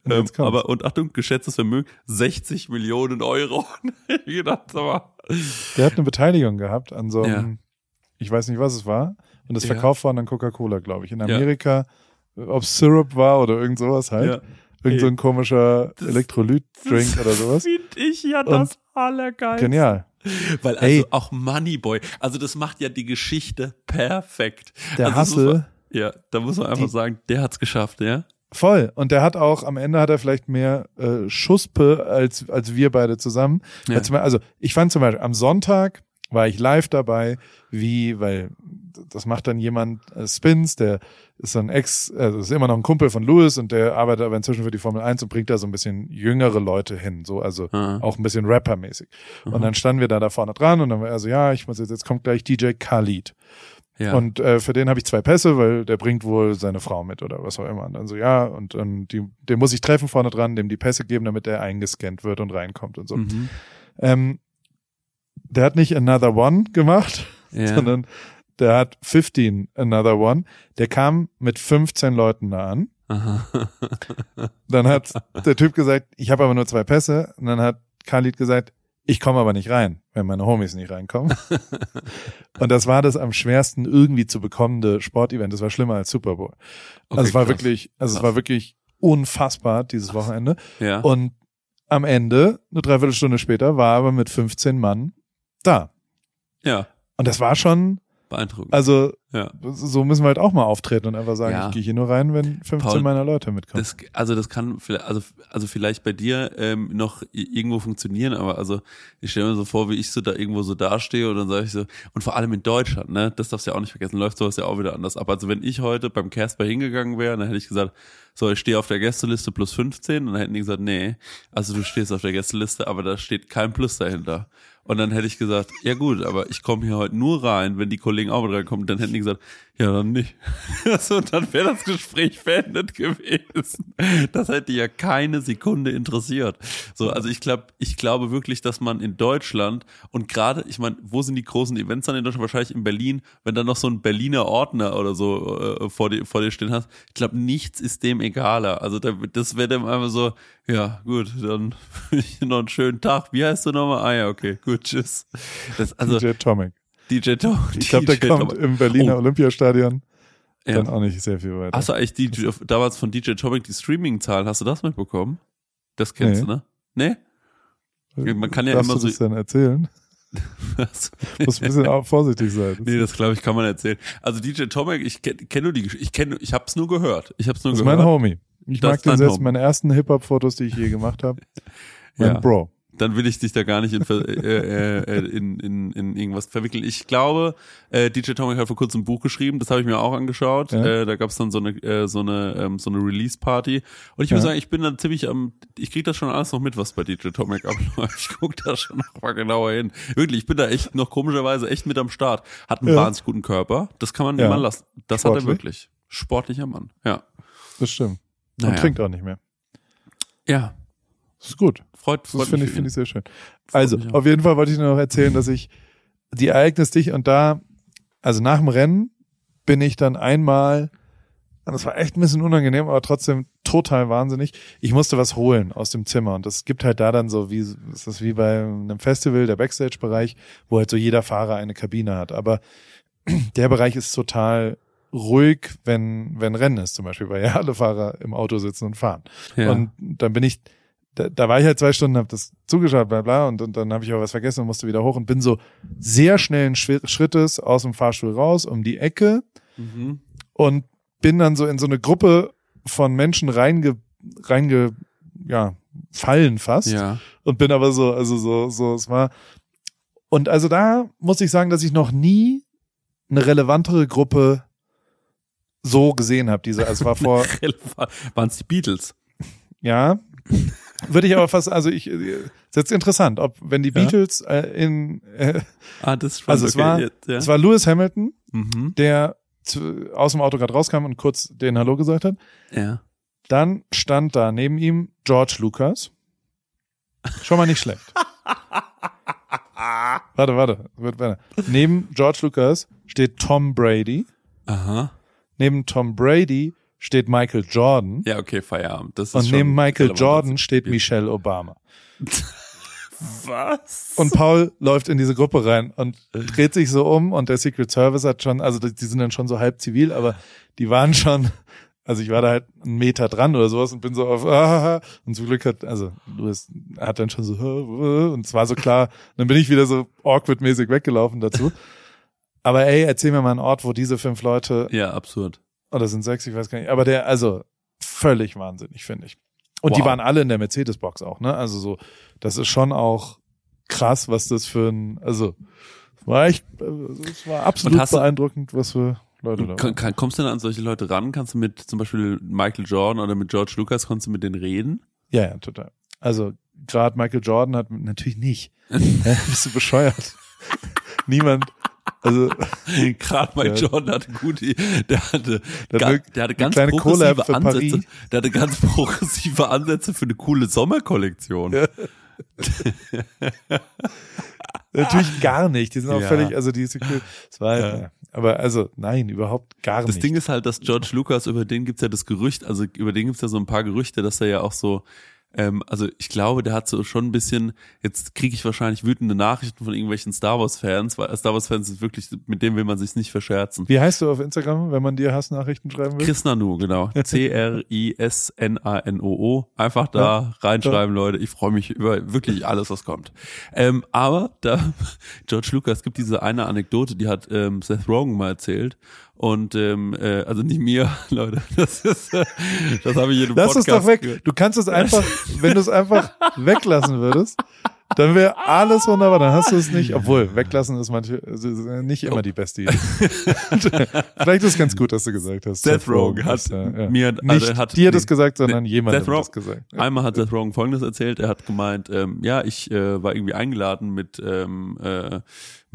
Ähm, aber, und Achtung, geschätztes Vermögen 60 Millionen Euro. ich dachte, aber,
Der hat eine Beteiligung gehabt an so einem,
Ja.
ich weiß nicht, was es war. Und das
Ja.
verkauft worden an Coca-Cola, glaube ich. In Amerika, ob Syrup war oder irgend sowas halt.
ja.
Irgend so ein komischer Elektrolyt-Drink oder sowas.
Finde ich ja
Und-
das Allergeilste.
Genial.
Weil also
Ey.
auch Moneyboy, also das macht ja die Geschichte perfekt.
Der
also man- Ja, da muss man einfach
Die-
sagen, der hat's geschafft, ja.
Voll. Und der hat auch, am Ende hat er vielleicht mehr äh, Schuspe als, als wir beide zusammen.
Ja.
Also ich fand zum Beispiel, am Sonntag war ich live dabei, wie, weil das macht dann jemand, äh, Spins, der ist so ein Ex, also ist immer noch ein Kumpel von Louis und der arbeitet aber inzwischen für die Formel 1 und bringt da so ein bisschen jüngere Leute hin, so, also
Ah.
auch ein bisschen Rapper-mäßig. Und dann standen wir da da vorne dran und dann war er so, ja, ich muss jetzt, jetzt kommt gleich DJ Khalid.
Ja.
Und äh, für den habe ich zwei Pässe, weil der bringt wohl seine Frau mit oder was auch immer. Und dann so, ja, und ähm, die, den muss ich treffen vorne dran, dem die Pässe geben, damit der eingescannt wird und reinkommt und so.
mhm.
Ähm, der hat nicht Another One gemacht,
ja.
sondern der hat 15 Another One. Der kam mit 15 Leuten da an.
Aha.
Dann hat der Typ gesagt, ich habe aber nur zwei Pässe. Und dann hat Khalid gesagt, ich komme aber nicht rein, wenn meine Homies nicht reinkommen. und das war das am schwersten irgendwie zu bekommende Sportevent. Das war schlimmer als Super Bowl.
Okay,
also es war
krass.
wirklich, also es
Krass.
war wirklich unfassbar dieses Wochenende.
Ja.
Und am Ende, eine Dreiviertelstunde später, war er aber mit 15 Mann da.
ja.
Und das war schon,
Beeindruckend.
also
ja.
so müssen wir halt auch mal auftreten und einfach sagen,
Ja.
ich gehe hier nur rein, wenn 15
Paul,
meiner Leute mitkommen.
Das, also das kann vielleicht, also, also vielleicht bei dir ähm, noch irgendwo funktionieren, aber also ich stelle mir so vor, wie ich so da irgendwo so dastehe und dann sage ich so, und vor allem in Deutschland, ne, das darfst du ja auch nicht vergessen, läuft sowas ja auch wieder anders ab. Also wenn ich heute beim Casper hingegangen wäre, dann hätte ich gesagt, so, ich stehe auf der Gästeliste plus 15 und dann hätten die gesagt, nee, also du stehst auf der Gästeliste, aber da steht kein Plus dahinter. Und dann hätte ich gesagt, ja gut, aber ich komme hier heute nur rein, wenn die Kollegen auch mit reinkommen. Dann hätten die gesagt, ja, dann nicht. so, dann wäre das Gespräch beendet gewesen. Das hätte ja keine Sekunde interessiert. So, also ich glaube, ich glaube wirklich, dass man in Deutschland und gerade, ich meine, wo sind die großen Events dann in Deutschland? Wahrscheinlich in Berlin, wenn dann noch so ein Berliner Ordner oder so äh, vor, dir, vor dir stehen hast. Ich glaube, nichts ist dem egaler. Also da, das wäre dem einfach so, ja, gut, dann noch einen schönen Tag. Wie heißt du nochmal? Ah ja, okay, gut, tschüss. Das, also,
DJ Tomic.
DJ Tom.
Ich glaube, der kommt
Tomic.
im Berliner
Oh.
Olympiastadion
Ja.
dann auch nicht sehr viel weiter.
Hast du eigentlich die, damals von DJ Tomic die Streaming-Zahlen, hast du das mitbekommen? Das kennst
Nee.
du, ne? Nee? man kann ja
Darfst
immer
du das
so-
dann erzählen? Muss ein bisschen auch vorsichtig sein.
nee, das glaube ich kann man erzählen. Also DJ Tomic, ich kenne kenn nur die ich kenne, ich hab's nur gehört. Ich hab's nur
Das ist
gehört.
mein Homie. Ich
Das
mag
ist
den.
Homie.
Meine ersten Hip-Hop-Fotos, die ich je gemacht habe. Mein
Ja.
Bro.
Dann will ich dich da gar nicht in, ver- äh, äh, in, in, in irgendwas verwickeln. Ich glaube, äh, DJ Tomic hat vor kurzem ein Buch geschrieben, das habe ich mir auch angeschaut.
Ja.
Äh, da gab es dann so eine, äh, so eine, ähm, so eine Release-Party. Und ich muss
Ja.
sagen, ich bin dann ziemlich am, ich krieg das schon alles noch mit, was bei DJ Tomic abläuft. Ich guck da schon noch mal genauer hin. Wirklich, ich bin da echt noch komischerweise echt mit am Start. Hat einen
Ja.
wahnsinnig guten Körper. Das kann man
Ja.
immer lassen. Das hat er
Sportlich.
wirklich. Sportlicher Mann. Ja.
Das stimmt. Und
Naja.
trinkt auch nicht mehr.
Ja.
Das ist gut.
Freut,
Das
freut
finde
mich
ich, finde ich sehr schön. Also, auf jeden Fall wollte ich nur noch erzählen, dass ich die Ereignis dich und da, also nach dem Rennen bin ich dann einmal, das war echt ein bisschen unangenehm, aber trotzdem total wahnsinnig. Ich musste was holen aus dem Zimmer und das gibt halt da dann so, wie, ist das wie bei einem Festival, der Backstage-Bereich, wo halt so jeder Fahrer eine Kabine hat. Aber der Bereich ist total ruhig, wenn, wenn Rennen ist, zum Beispiel, weil ja alle Fahrer im Auto sitzen und fahren.
Ja.
Und dann bin ich, da, da war ich halt zwei Stunden, habe das zugeschaut, bla bla, und, und dann habe ich aber was vergessen und musste wieder hoch und bin so sehr schnellen Schrittes aus dem Fahrstuhl raus, um die Ecke
mhm.
und bin dann so in so eine Gruppe von Menschen reinge, reinge, ja, fallen fast
Ja.
und bin aber so, also so, so, es war, und also da muss ich sagen, dass ich noch nie eine relevantere Gruppe so gesehen habe. Diese, also es war vor,
Waren es die Beatles?
Ja. Würde ich aber fast, also ich, äh, ist jetzt interessant, ob, wenn die
Ja.
Beatles äh, in, äh,
Ah, das ist
also es war,
ja.
es war Lewis Hamilton,
mhm.
der zu, aus dem Auto gerade rauskam und kurz den Hallo gesagt hat.
ja.
Dann stand da neben ihm George Lucas. Schon mal nicht schlecht. warte, warte, wird weiter. Neben George Lucas steht Tom Brady.
Aha.
Neben Tom Brady steht Michael Jordan.
Ja, okay, Feierabend. Das ist
und neben Michael. Jordan steht Michelle Obama.
Was?
Und Paul läuft in diese Gruppe rein und dreht sich so um und der Secret Service hat schon, also die die sind dann schon so halb zivil, aber die waren schon, also ich war da halt einen Meter dran oder sowas und bin so auf, ah, und zum Glück hat, also Louis hat dann schon so, und es war so klar, dann bin ich wieder so awkward-mäßig weggelaufen dazu. Aber ey, erzähl mir mal einen Ort, wo diese fünf Leute,
Ja, absurd.
Oder sind sechs, ich weiß gar nicht, aber der, also völlig wahnsinnig, finde ich. Und die
Wow.
waren alle in der Mercedes-Box auch, ne? Also so, das ist schon auch krass, was das für ein, also war echt, äh, es war absolut beeindruckend, was für Leute da waren.
kommst du denn an solche Leute ran? Kannst du mit zum Beispiel Michael Jordan oder mit George Lucas, kannst du mit denen reden?
Ja, ja, total. Also gerade Michael Jordan hat natürlich nicht. Bist du bescheuert? Niemand. Also
Gerade Michael
Ja.
Jordan hatte gute, der hatte,
Der
ga, der hatte ganz progressive Ansätze.
Paris.
Der hatte ganz progressive Ansätze für eine coole Sommerkollektion.
Ja. natürlich gar nicht. Die sind auch
Ja.
völlig, also die ist es war
Ja.
aber also nein, überhaupt gar
Das
nicht.
Ding ist halt, dass George Lucas, über den gibt's ja das Gerücht, also über den gibt's ja so ein paar Gerüchte, dass er ja auch so, ähm, also ich glaube, der hat so schon ein bisschen, jetzt kriege ich wahrscheinlich wütende Nachrichten von irgendwelchen Star Wars-Fans, weil Star Wars-Fans ist wirklich, mit dem will man sich nicht verscherzen.
Wie heißt du auf Instagram, wenn man dir Hassnachrichten schreiben will?
Chris Nanu, genau. C-R-I-S-N-A-N-O-O. Einfach da reinschreiben, Leute. Ich freue mich über wirklich alles, was kommt. Ähm, aber da, George Lucas, gibt diese eine Anekdote, die hat ähm, Seth Rogen mal erzählt. Und ähm, äh, also nicht mir, Leute. Das ist, äh, das habe ich einem
Lass es
Podcast
doch weg.
gehört.
Du kannst es einfach, wenn du es einfach weglassen würdest, Dann wäre alles wunderbar, dann hast du es nicht. Obwohl, weglassen ist manche, also nicht immer die beste Idee. Vielleicht ist es ganz gut, dass du gesagt hast.
Seth Rogen hat
ja, ja.
mir,
nicht
also hat,
dir das gesagt, sondern
nee,
jemand
Seth
hat das gesagt.
Einmal hat Seth Rogen Folgendes erzählt. Er hat gemeint, ähm, ja, ich äh, war irgendwie eingeladen mit ähm, äh,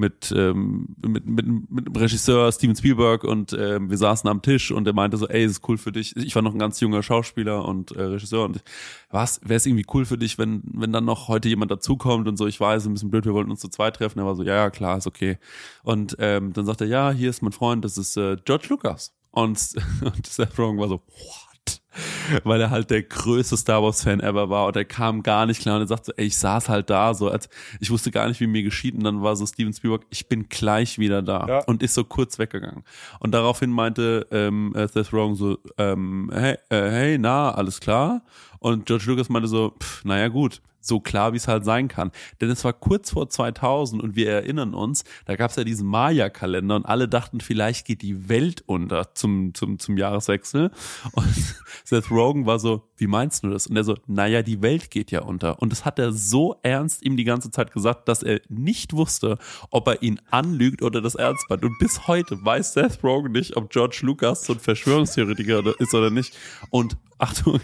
mit, ähm, mit, mit, mit dem Regisseur Steven Spielberg und ähm, wir saßen am Tisch und er meinte so, ey, ist cool für dich. Ich war noch ein ganz junger Schauspieler und äh, Regisseur und was, wäre es irgendwie cool für dich, wenn, wenn dann noch heute jemand dazukommt und so, ich weiß, ein bisschen blöd, wir wollten uns zu zweit treffen. Er war so, ja, ja, klar, ist okay. Und ähm, dann sagt er, ja, hier ist mein Freund, das ist äh, George Lucas. Und, und Seth Rogen war so, what? Weil er halt der größte Star Wars Fan ever war und er kam gar nicht klar und er sagt so, ey, ich saß halt da so, als ich wusste gar nicht, wie mir geschieht und dann war so Steven Spielberg, ich bin gleich wieder da
Ja.
und ist so kurz weggegangen. Und daraufhin meinte ähm, äh, Seth Rogen so, ähm, hey, äh, hey, na, alles klar? Und George Lucas meinte so, pff, naja gut, so klar, wie es halt sein kann. Denn es war kurz vor 2000 und wir erinnern uns, da gab es ja diesen Maya-Kalender und alle dachten, vielleicht geht die Welt unter zum, zum, zum Jahreswechsel. Und Seth Rogen war so, wie meinst du das? Und er so, naja, die Welt geht ja unter. Und das hat er so ernst ihm die ganze Zeit gesagt, dass er nicht wusste, ob er ihn anlügt oder das ernst meint. Und bis heute weiß Seth Rogen nicht, ob George Lucas so ein Verschwörungstheoretiker ist oder nicht. Und Achtung,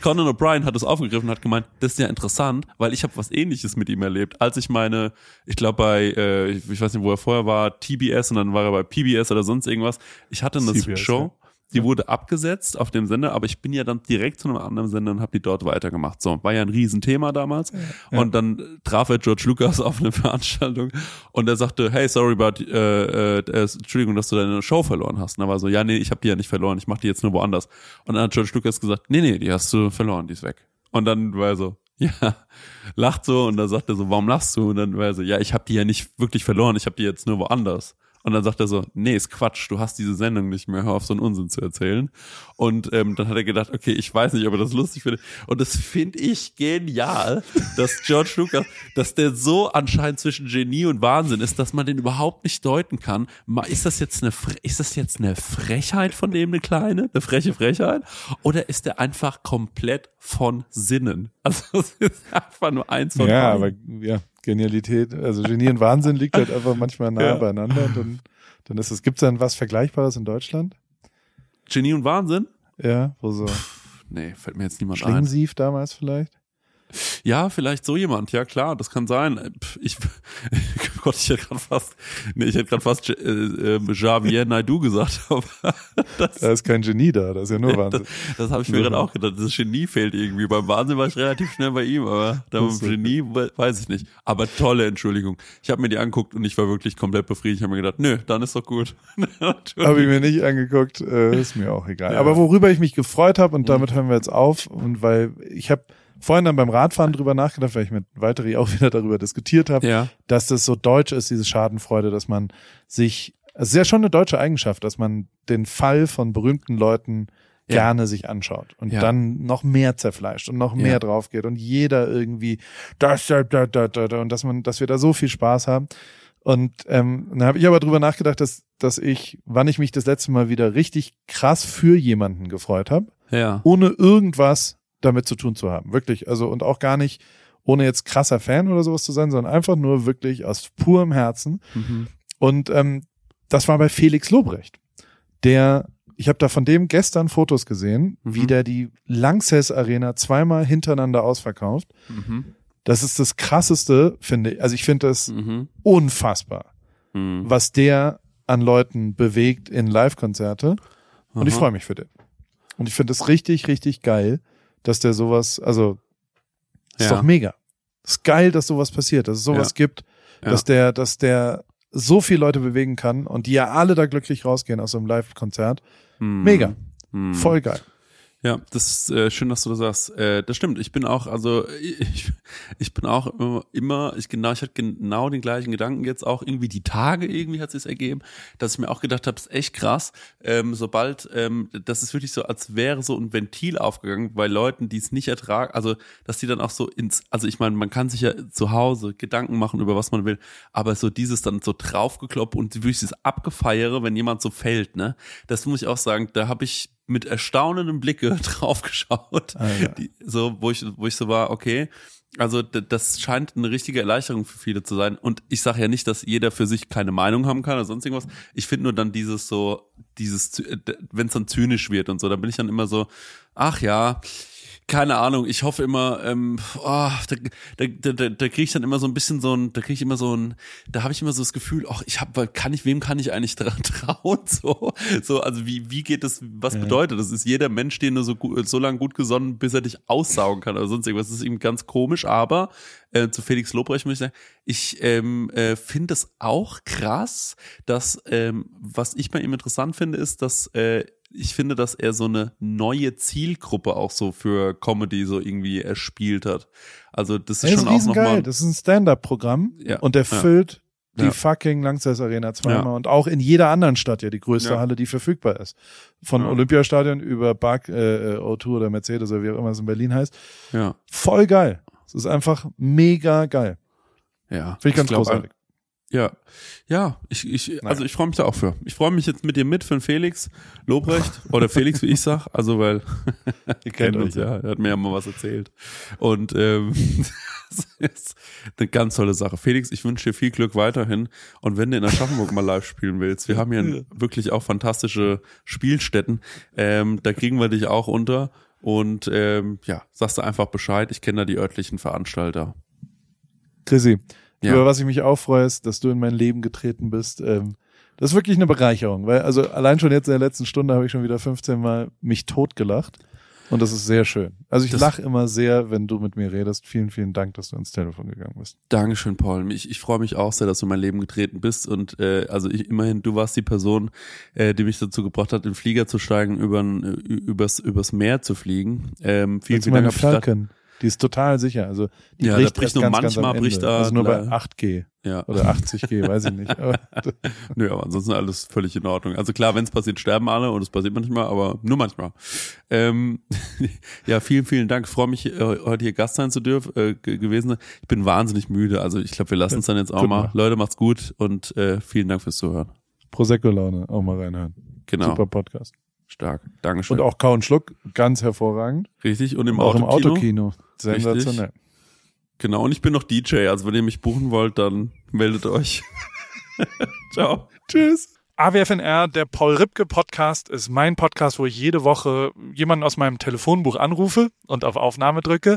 Conan O'Brien hat es aufgegriffen und hat gemeint, das ist ja interessant, weil ich habe was ähnliches mit ihm erlebt. Als ich meine, ich glaube bei, äh, ich, weiß nicht, wo er vorher war, TBS und dann war er bei PBS oder sonst irgendwas. Ich hatte eine
CBS,
Show, die wurde abgesetzt auf dem Sender, aber ich bin ja dann direkt zu einem anderen Sender und habe die dort weitergemacht. So, war ja ein Riesenthema damals. Und dann traf er George Lucas auf eine Veranstaltung und er sagte, hey, sorry about, äh, äh, äh, Entschuldigung, dass du deine Show verloren hast. Und er war so, ja, nee, ich habe die ja nicht verloren, ich mache die jetzt nur woanders. Und dann hat George Lucas gesagt, nee, nee, die hast du verloren, die ist weg. Und dann war er so, ja, lacht so und dann sagt er so, warum lachst du? Und dann war er so, ja, ich habe die ja nicht wirklich verloren, ich habe die jetzt nur woanders. Und dann sagt er so, nee, ist Quatsch, du hast diese Sendung nicht mehr, hör auf so einen Unsinn zu erzählen. Und ähm, dann hat er gedacht, okay, ich weiß nicht, ob er das lustig findet. Und das finde ich genial, dass George Lucas, dass der so anscheinend zwischen Genie und Wahnsinn ist, dass man den überhaupt nicht deuten kann. Ist das jetzt eine, ist das jetzt eine Frechheit von dem, eine kleine, eine freche Frechheit? Oder ist der einfach komplett von Sinnen? Also es ist einfach nur eins von
Ja,
beiden.
aber ja, Genialität, also Genie und Wahnsinn liegt halt einfach manchmal nah
Ja.
beieinander und dann, dann ist es, gibt's dann was Vergleichbares in Deutschland?
Genie und Wahnsinn?
Ja, wo so
Nee, fällt mir jetzt niemand ein.
Schlingensief damals vielleicht?
Ja, vielleicht so jemand. Ja, klar, das kann sein. Ich, Gott, ich hätte gerade fast, nee, ich hätte gerade fast äh, äh, Javier Naidu gesagt. Aber das,
Da ist kein Genie da, das ist ja nur Wahnsinn.
das habe ich mir gerade auch gedacht. Das Genie fehlt irgendwie. Beim Wahnsinn war ich relativ schnell bei ihm, aber
Das
beim. Genie we- weiß ich nicht. Aber tolle Entschuldigung. Ich habe mir die angeguckt und ich war wirklich komplett befriedigt. Ich habe mir gedacht, nö, dann ist doch gut.
Habe ich mir nicht angeguckt, äh, ist mir auch egal.
Ja.
Aber worüber ich mich gefreut habe, und damit hören wir jetzt auf, und weil ich habe vorhin dann beim Radfahren drüber nachgedacht, weil ich mit Weiteri auch wieder darüber diskutiert habe,
ja.
dass das so deutsch ist, diese Schadenfreude, dass man sich, es ist ja schon eine deutsche Eigenschaft, dass man den Fall von berühmten Leuten
Ja.
gerne sich anschaut und
Ja.
dann noch mehr zerfleischt und noch mehr
Ja.
drauf geht und jeder irgendwie das, da, da, da, da, da, und dass man, dass wir da so viel Spaß haben. Und ähm, dann habe ich aber drüber nachgedacht, dass, dass ich, wann ich mich das letzte Mal wieder richtig krass für jemanden gefreut habe,
Ja.
ohne irgendwas damit zu tun zu haben. Wirklich. Also und auch gar nicht, ohne jetzt krasser Fan oder sowas zu sein, sondern einfach nur wirklich aus purem Herzen.
Mhm.
Und ähm, das war bei Felix Lobrecht. Der, ich habe da von dem gestern Fotos gesehen,
Mhm.
wie der die Lanxess Arena zweimal hintereinander ausverkauft.
Mhm.
Das ist das krasseste, finde ich. Also ich finde das
Mhm.
unfassbar,
Mhm.
was der an Leuten bewegt in Live-Konzerte. Und ich freue mich für den. Und ich finde es richtig, richtig geil, dass der sowas, also ist
Ja.
doch mega. Ist geil, dass sowas passiert, dass es sowas
Ja.
gibt, dass der, dass der so viele Leute bewegen kann und die ja alle da glücklich rausgehen aus so einem Live-Konzert.
Mhm.
Mega.
Mhm.
Voll geil.
Ja, das ist äh, schön, dass du das sagst. Äh, das stimmt. Ich bin auch, also ich, ich bin auch immer, ich genau, ich hatte genau den gleichen Gedanken jetzt auch irgendwie die Tage irgendwie hat es ergeben, dass ich mir auch gedacht habe, ist echt krass. Ähm, sobald, ähm, das ist wirklich so, als wäre so ein Ventil aufgegangen bei Leuten, die es nicht ertragen, also dass die dann auch so ins, also ich meine, man kann sich ja zu Hause Gedanken machen über was man will, aber so dieses dann so draufgekloppt und wirklich dieses Abgefeiere, wenn jemand so fällt, ne, das muss ich auch sagen, da habe ich mit erstaunendem Blicke draufgeschaut,
Ah, ja.
die, so wo ich wo ich so war, okay, also das scheint eine richtige Erleichterung für viele zu sein. Und ich sage ja nicht, dass jeder für sich keine Meinung haben kann oder sonst irgendwas. Ich finde nur dann dieses so, dieses, wenn es dann zynisch wird und so, dann bin ich dann immer so, ach ja, keine Ahnung, ich hoffe immer, ähm, oh, da, da, da, da, kriege ich dann immer so ein bisschen so ein, da kriege ich immer so ein, da habe ich immer so das Gefühl, ach, ich habe, kann ich, wem kann ich eigentlich dran trauen? So, so, also wie, wie geht das, was bedeutet das? Ist jeder Mensch dir nur so, gut, so lange gut gesonnen, bis er dich aussaugen kann oder sonst irgendwas? Das ist eben ganz komisch, aber äh, zu Felix Lobrecht muss ich sagen, ich ähm, äh, finde es auch krass, dass, ähm, was ich bei ihm interessant finde, ist, dass äh, ich finde, dass er so eine neue Zielgruppe auch so für Comedy so irgendwie erspielt hat. Also das ist
ist
schon auch
riesengeil.
nochmal.
Das ist ein Stand-up-Programm
Ja,
und der
ja.
füllt die
Ja.
fucking Langsess Arena zweimal
Ja.
und auch in jeder anderen Stadt ja die größte
Ja.
Halle, die verfügbar ist. Von
Ja.
Olympiastadion über Bark, äh, O2 oder Mercedes oder wie auch immer es in Berlin heißt.
Ja,
Voll geil. Es ist einfach mega geil.
ja.
Finde ich ganz
glaub,
großartig.
Ja, ja, ich, ich, also ich freue mich da auch für. Ich freue mich jetzt mit dir mit für den Felix. Lobrecht. Oder Felix, wie ich sag, also weil ihr kennt uns ja, er hat mir ja mal was erzählt. Und ähm, das ist eine ganz tolle Sache. Felix, ich wünsche dir viel Glück weiterhin. Und wenn du in Aschaffenburg mal live spielen willst, wir haben hier wirklich auch fantastische Spielstätten, ähm, da kriegen wir dich auch unter. Und ähm, ja, sagst du einfach Bescheid. Ich kenne da die örtlichen Veranstalter.
Chrissy,
Ja.
über was ich mich auch freue, ist, dass du in mein Leben getreten bist. Ähm, das ist wirklich eine Bereicherung, weil also allein schon jetzt in der letzten Stunde habe ich schon wieder 15 Mal mich totgelacht. Und das ist sehr schön. Also ich lache immer sehr, wenn du mit mir redest. Vielen, vielen Dank, dass du ins Telefon gegangen bist.
Dankeschön, Paul. Ich, ich freue mich auch sehr, dass du in mein Leben getreten bist. Und äh, also ich, immerhin, du warst die Person, äh, die mich dazu gebracht hat, in den Flieger zu steigen, übern, äh, übers, übers Meer zu fliegen. Ähm, vielen, vielen Dank.
Falcon, die ist total sicher. Also die
Ja, da
bricht,
bricht
erst
nur
ganz, ganz
manchmal
Ende.
bricht da-
Also nur bei
da-
8G
Ja,
oder 80G, weiß ich nicht. Aber,
nö, aber ansonsten alles völlig in Ordnung. Also klar, wenn es passiert, sterben alle und es passiert manchmal, aber nur manchmal. Ähm, ja, vielen, vielen Dank. Ich freue mich, äh, heute hier Gast sein zu dürfen äh, ge- gewesen. Ich bin wahnsinnig müde. Also ich glaube, wir lassen es dann jetzt auch mal.
Nacht.
Leute, macht's gut und äh, vielen Dank fürs Zuhören.
Prosecco-Laune, auch mal reinhören.
Genau.
Super Podcast.
Stark. Dankeschön.
Und auch Kau und Schluck, ganz hervorragend.
Richtig. Und im
auch im
Autokino.
Autokino. Sensationell.
Genau, und ich bin noch DJ, also wenn ihr mich buchen wollt, dann meldet euch. Ciao.
Tschüss.
AWFNR, der Paul Ripke Podcast, ist mein Podcast, wo ich jede Woche jemanden aus meinem Telefonbuch anrufe und auf Aufnahme drücke.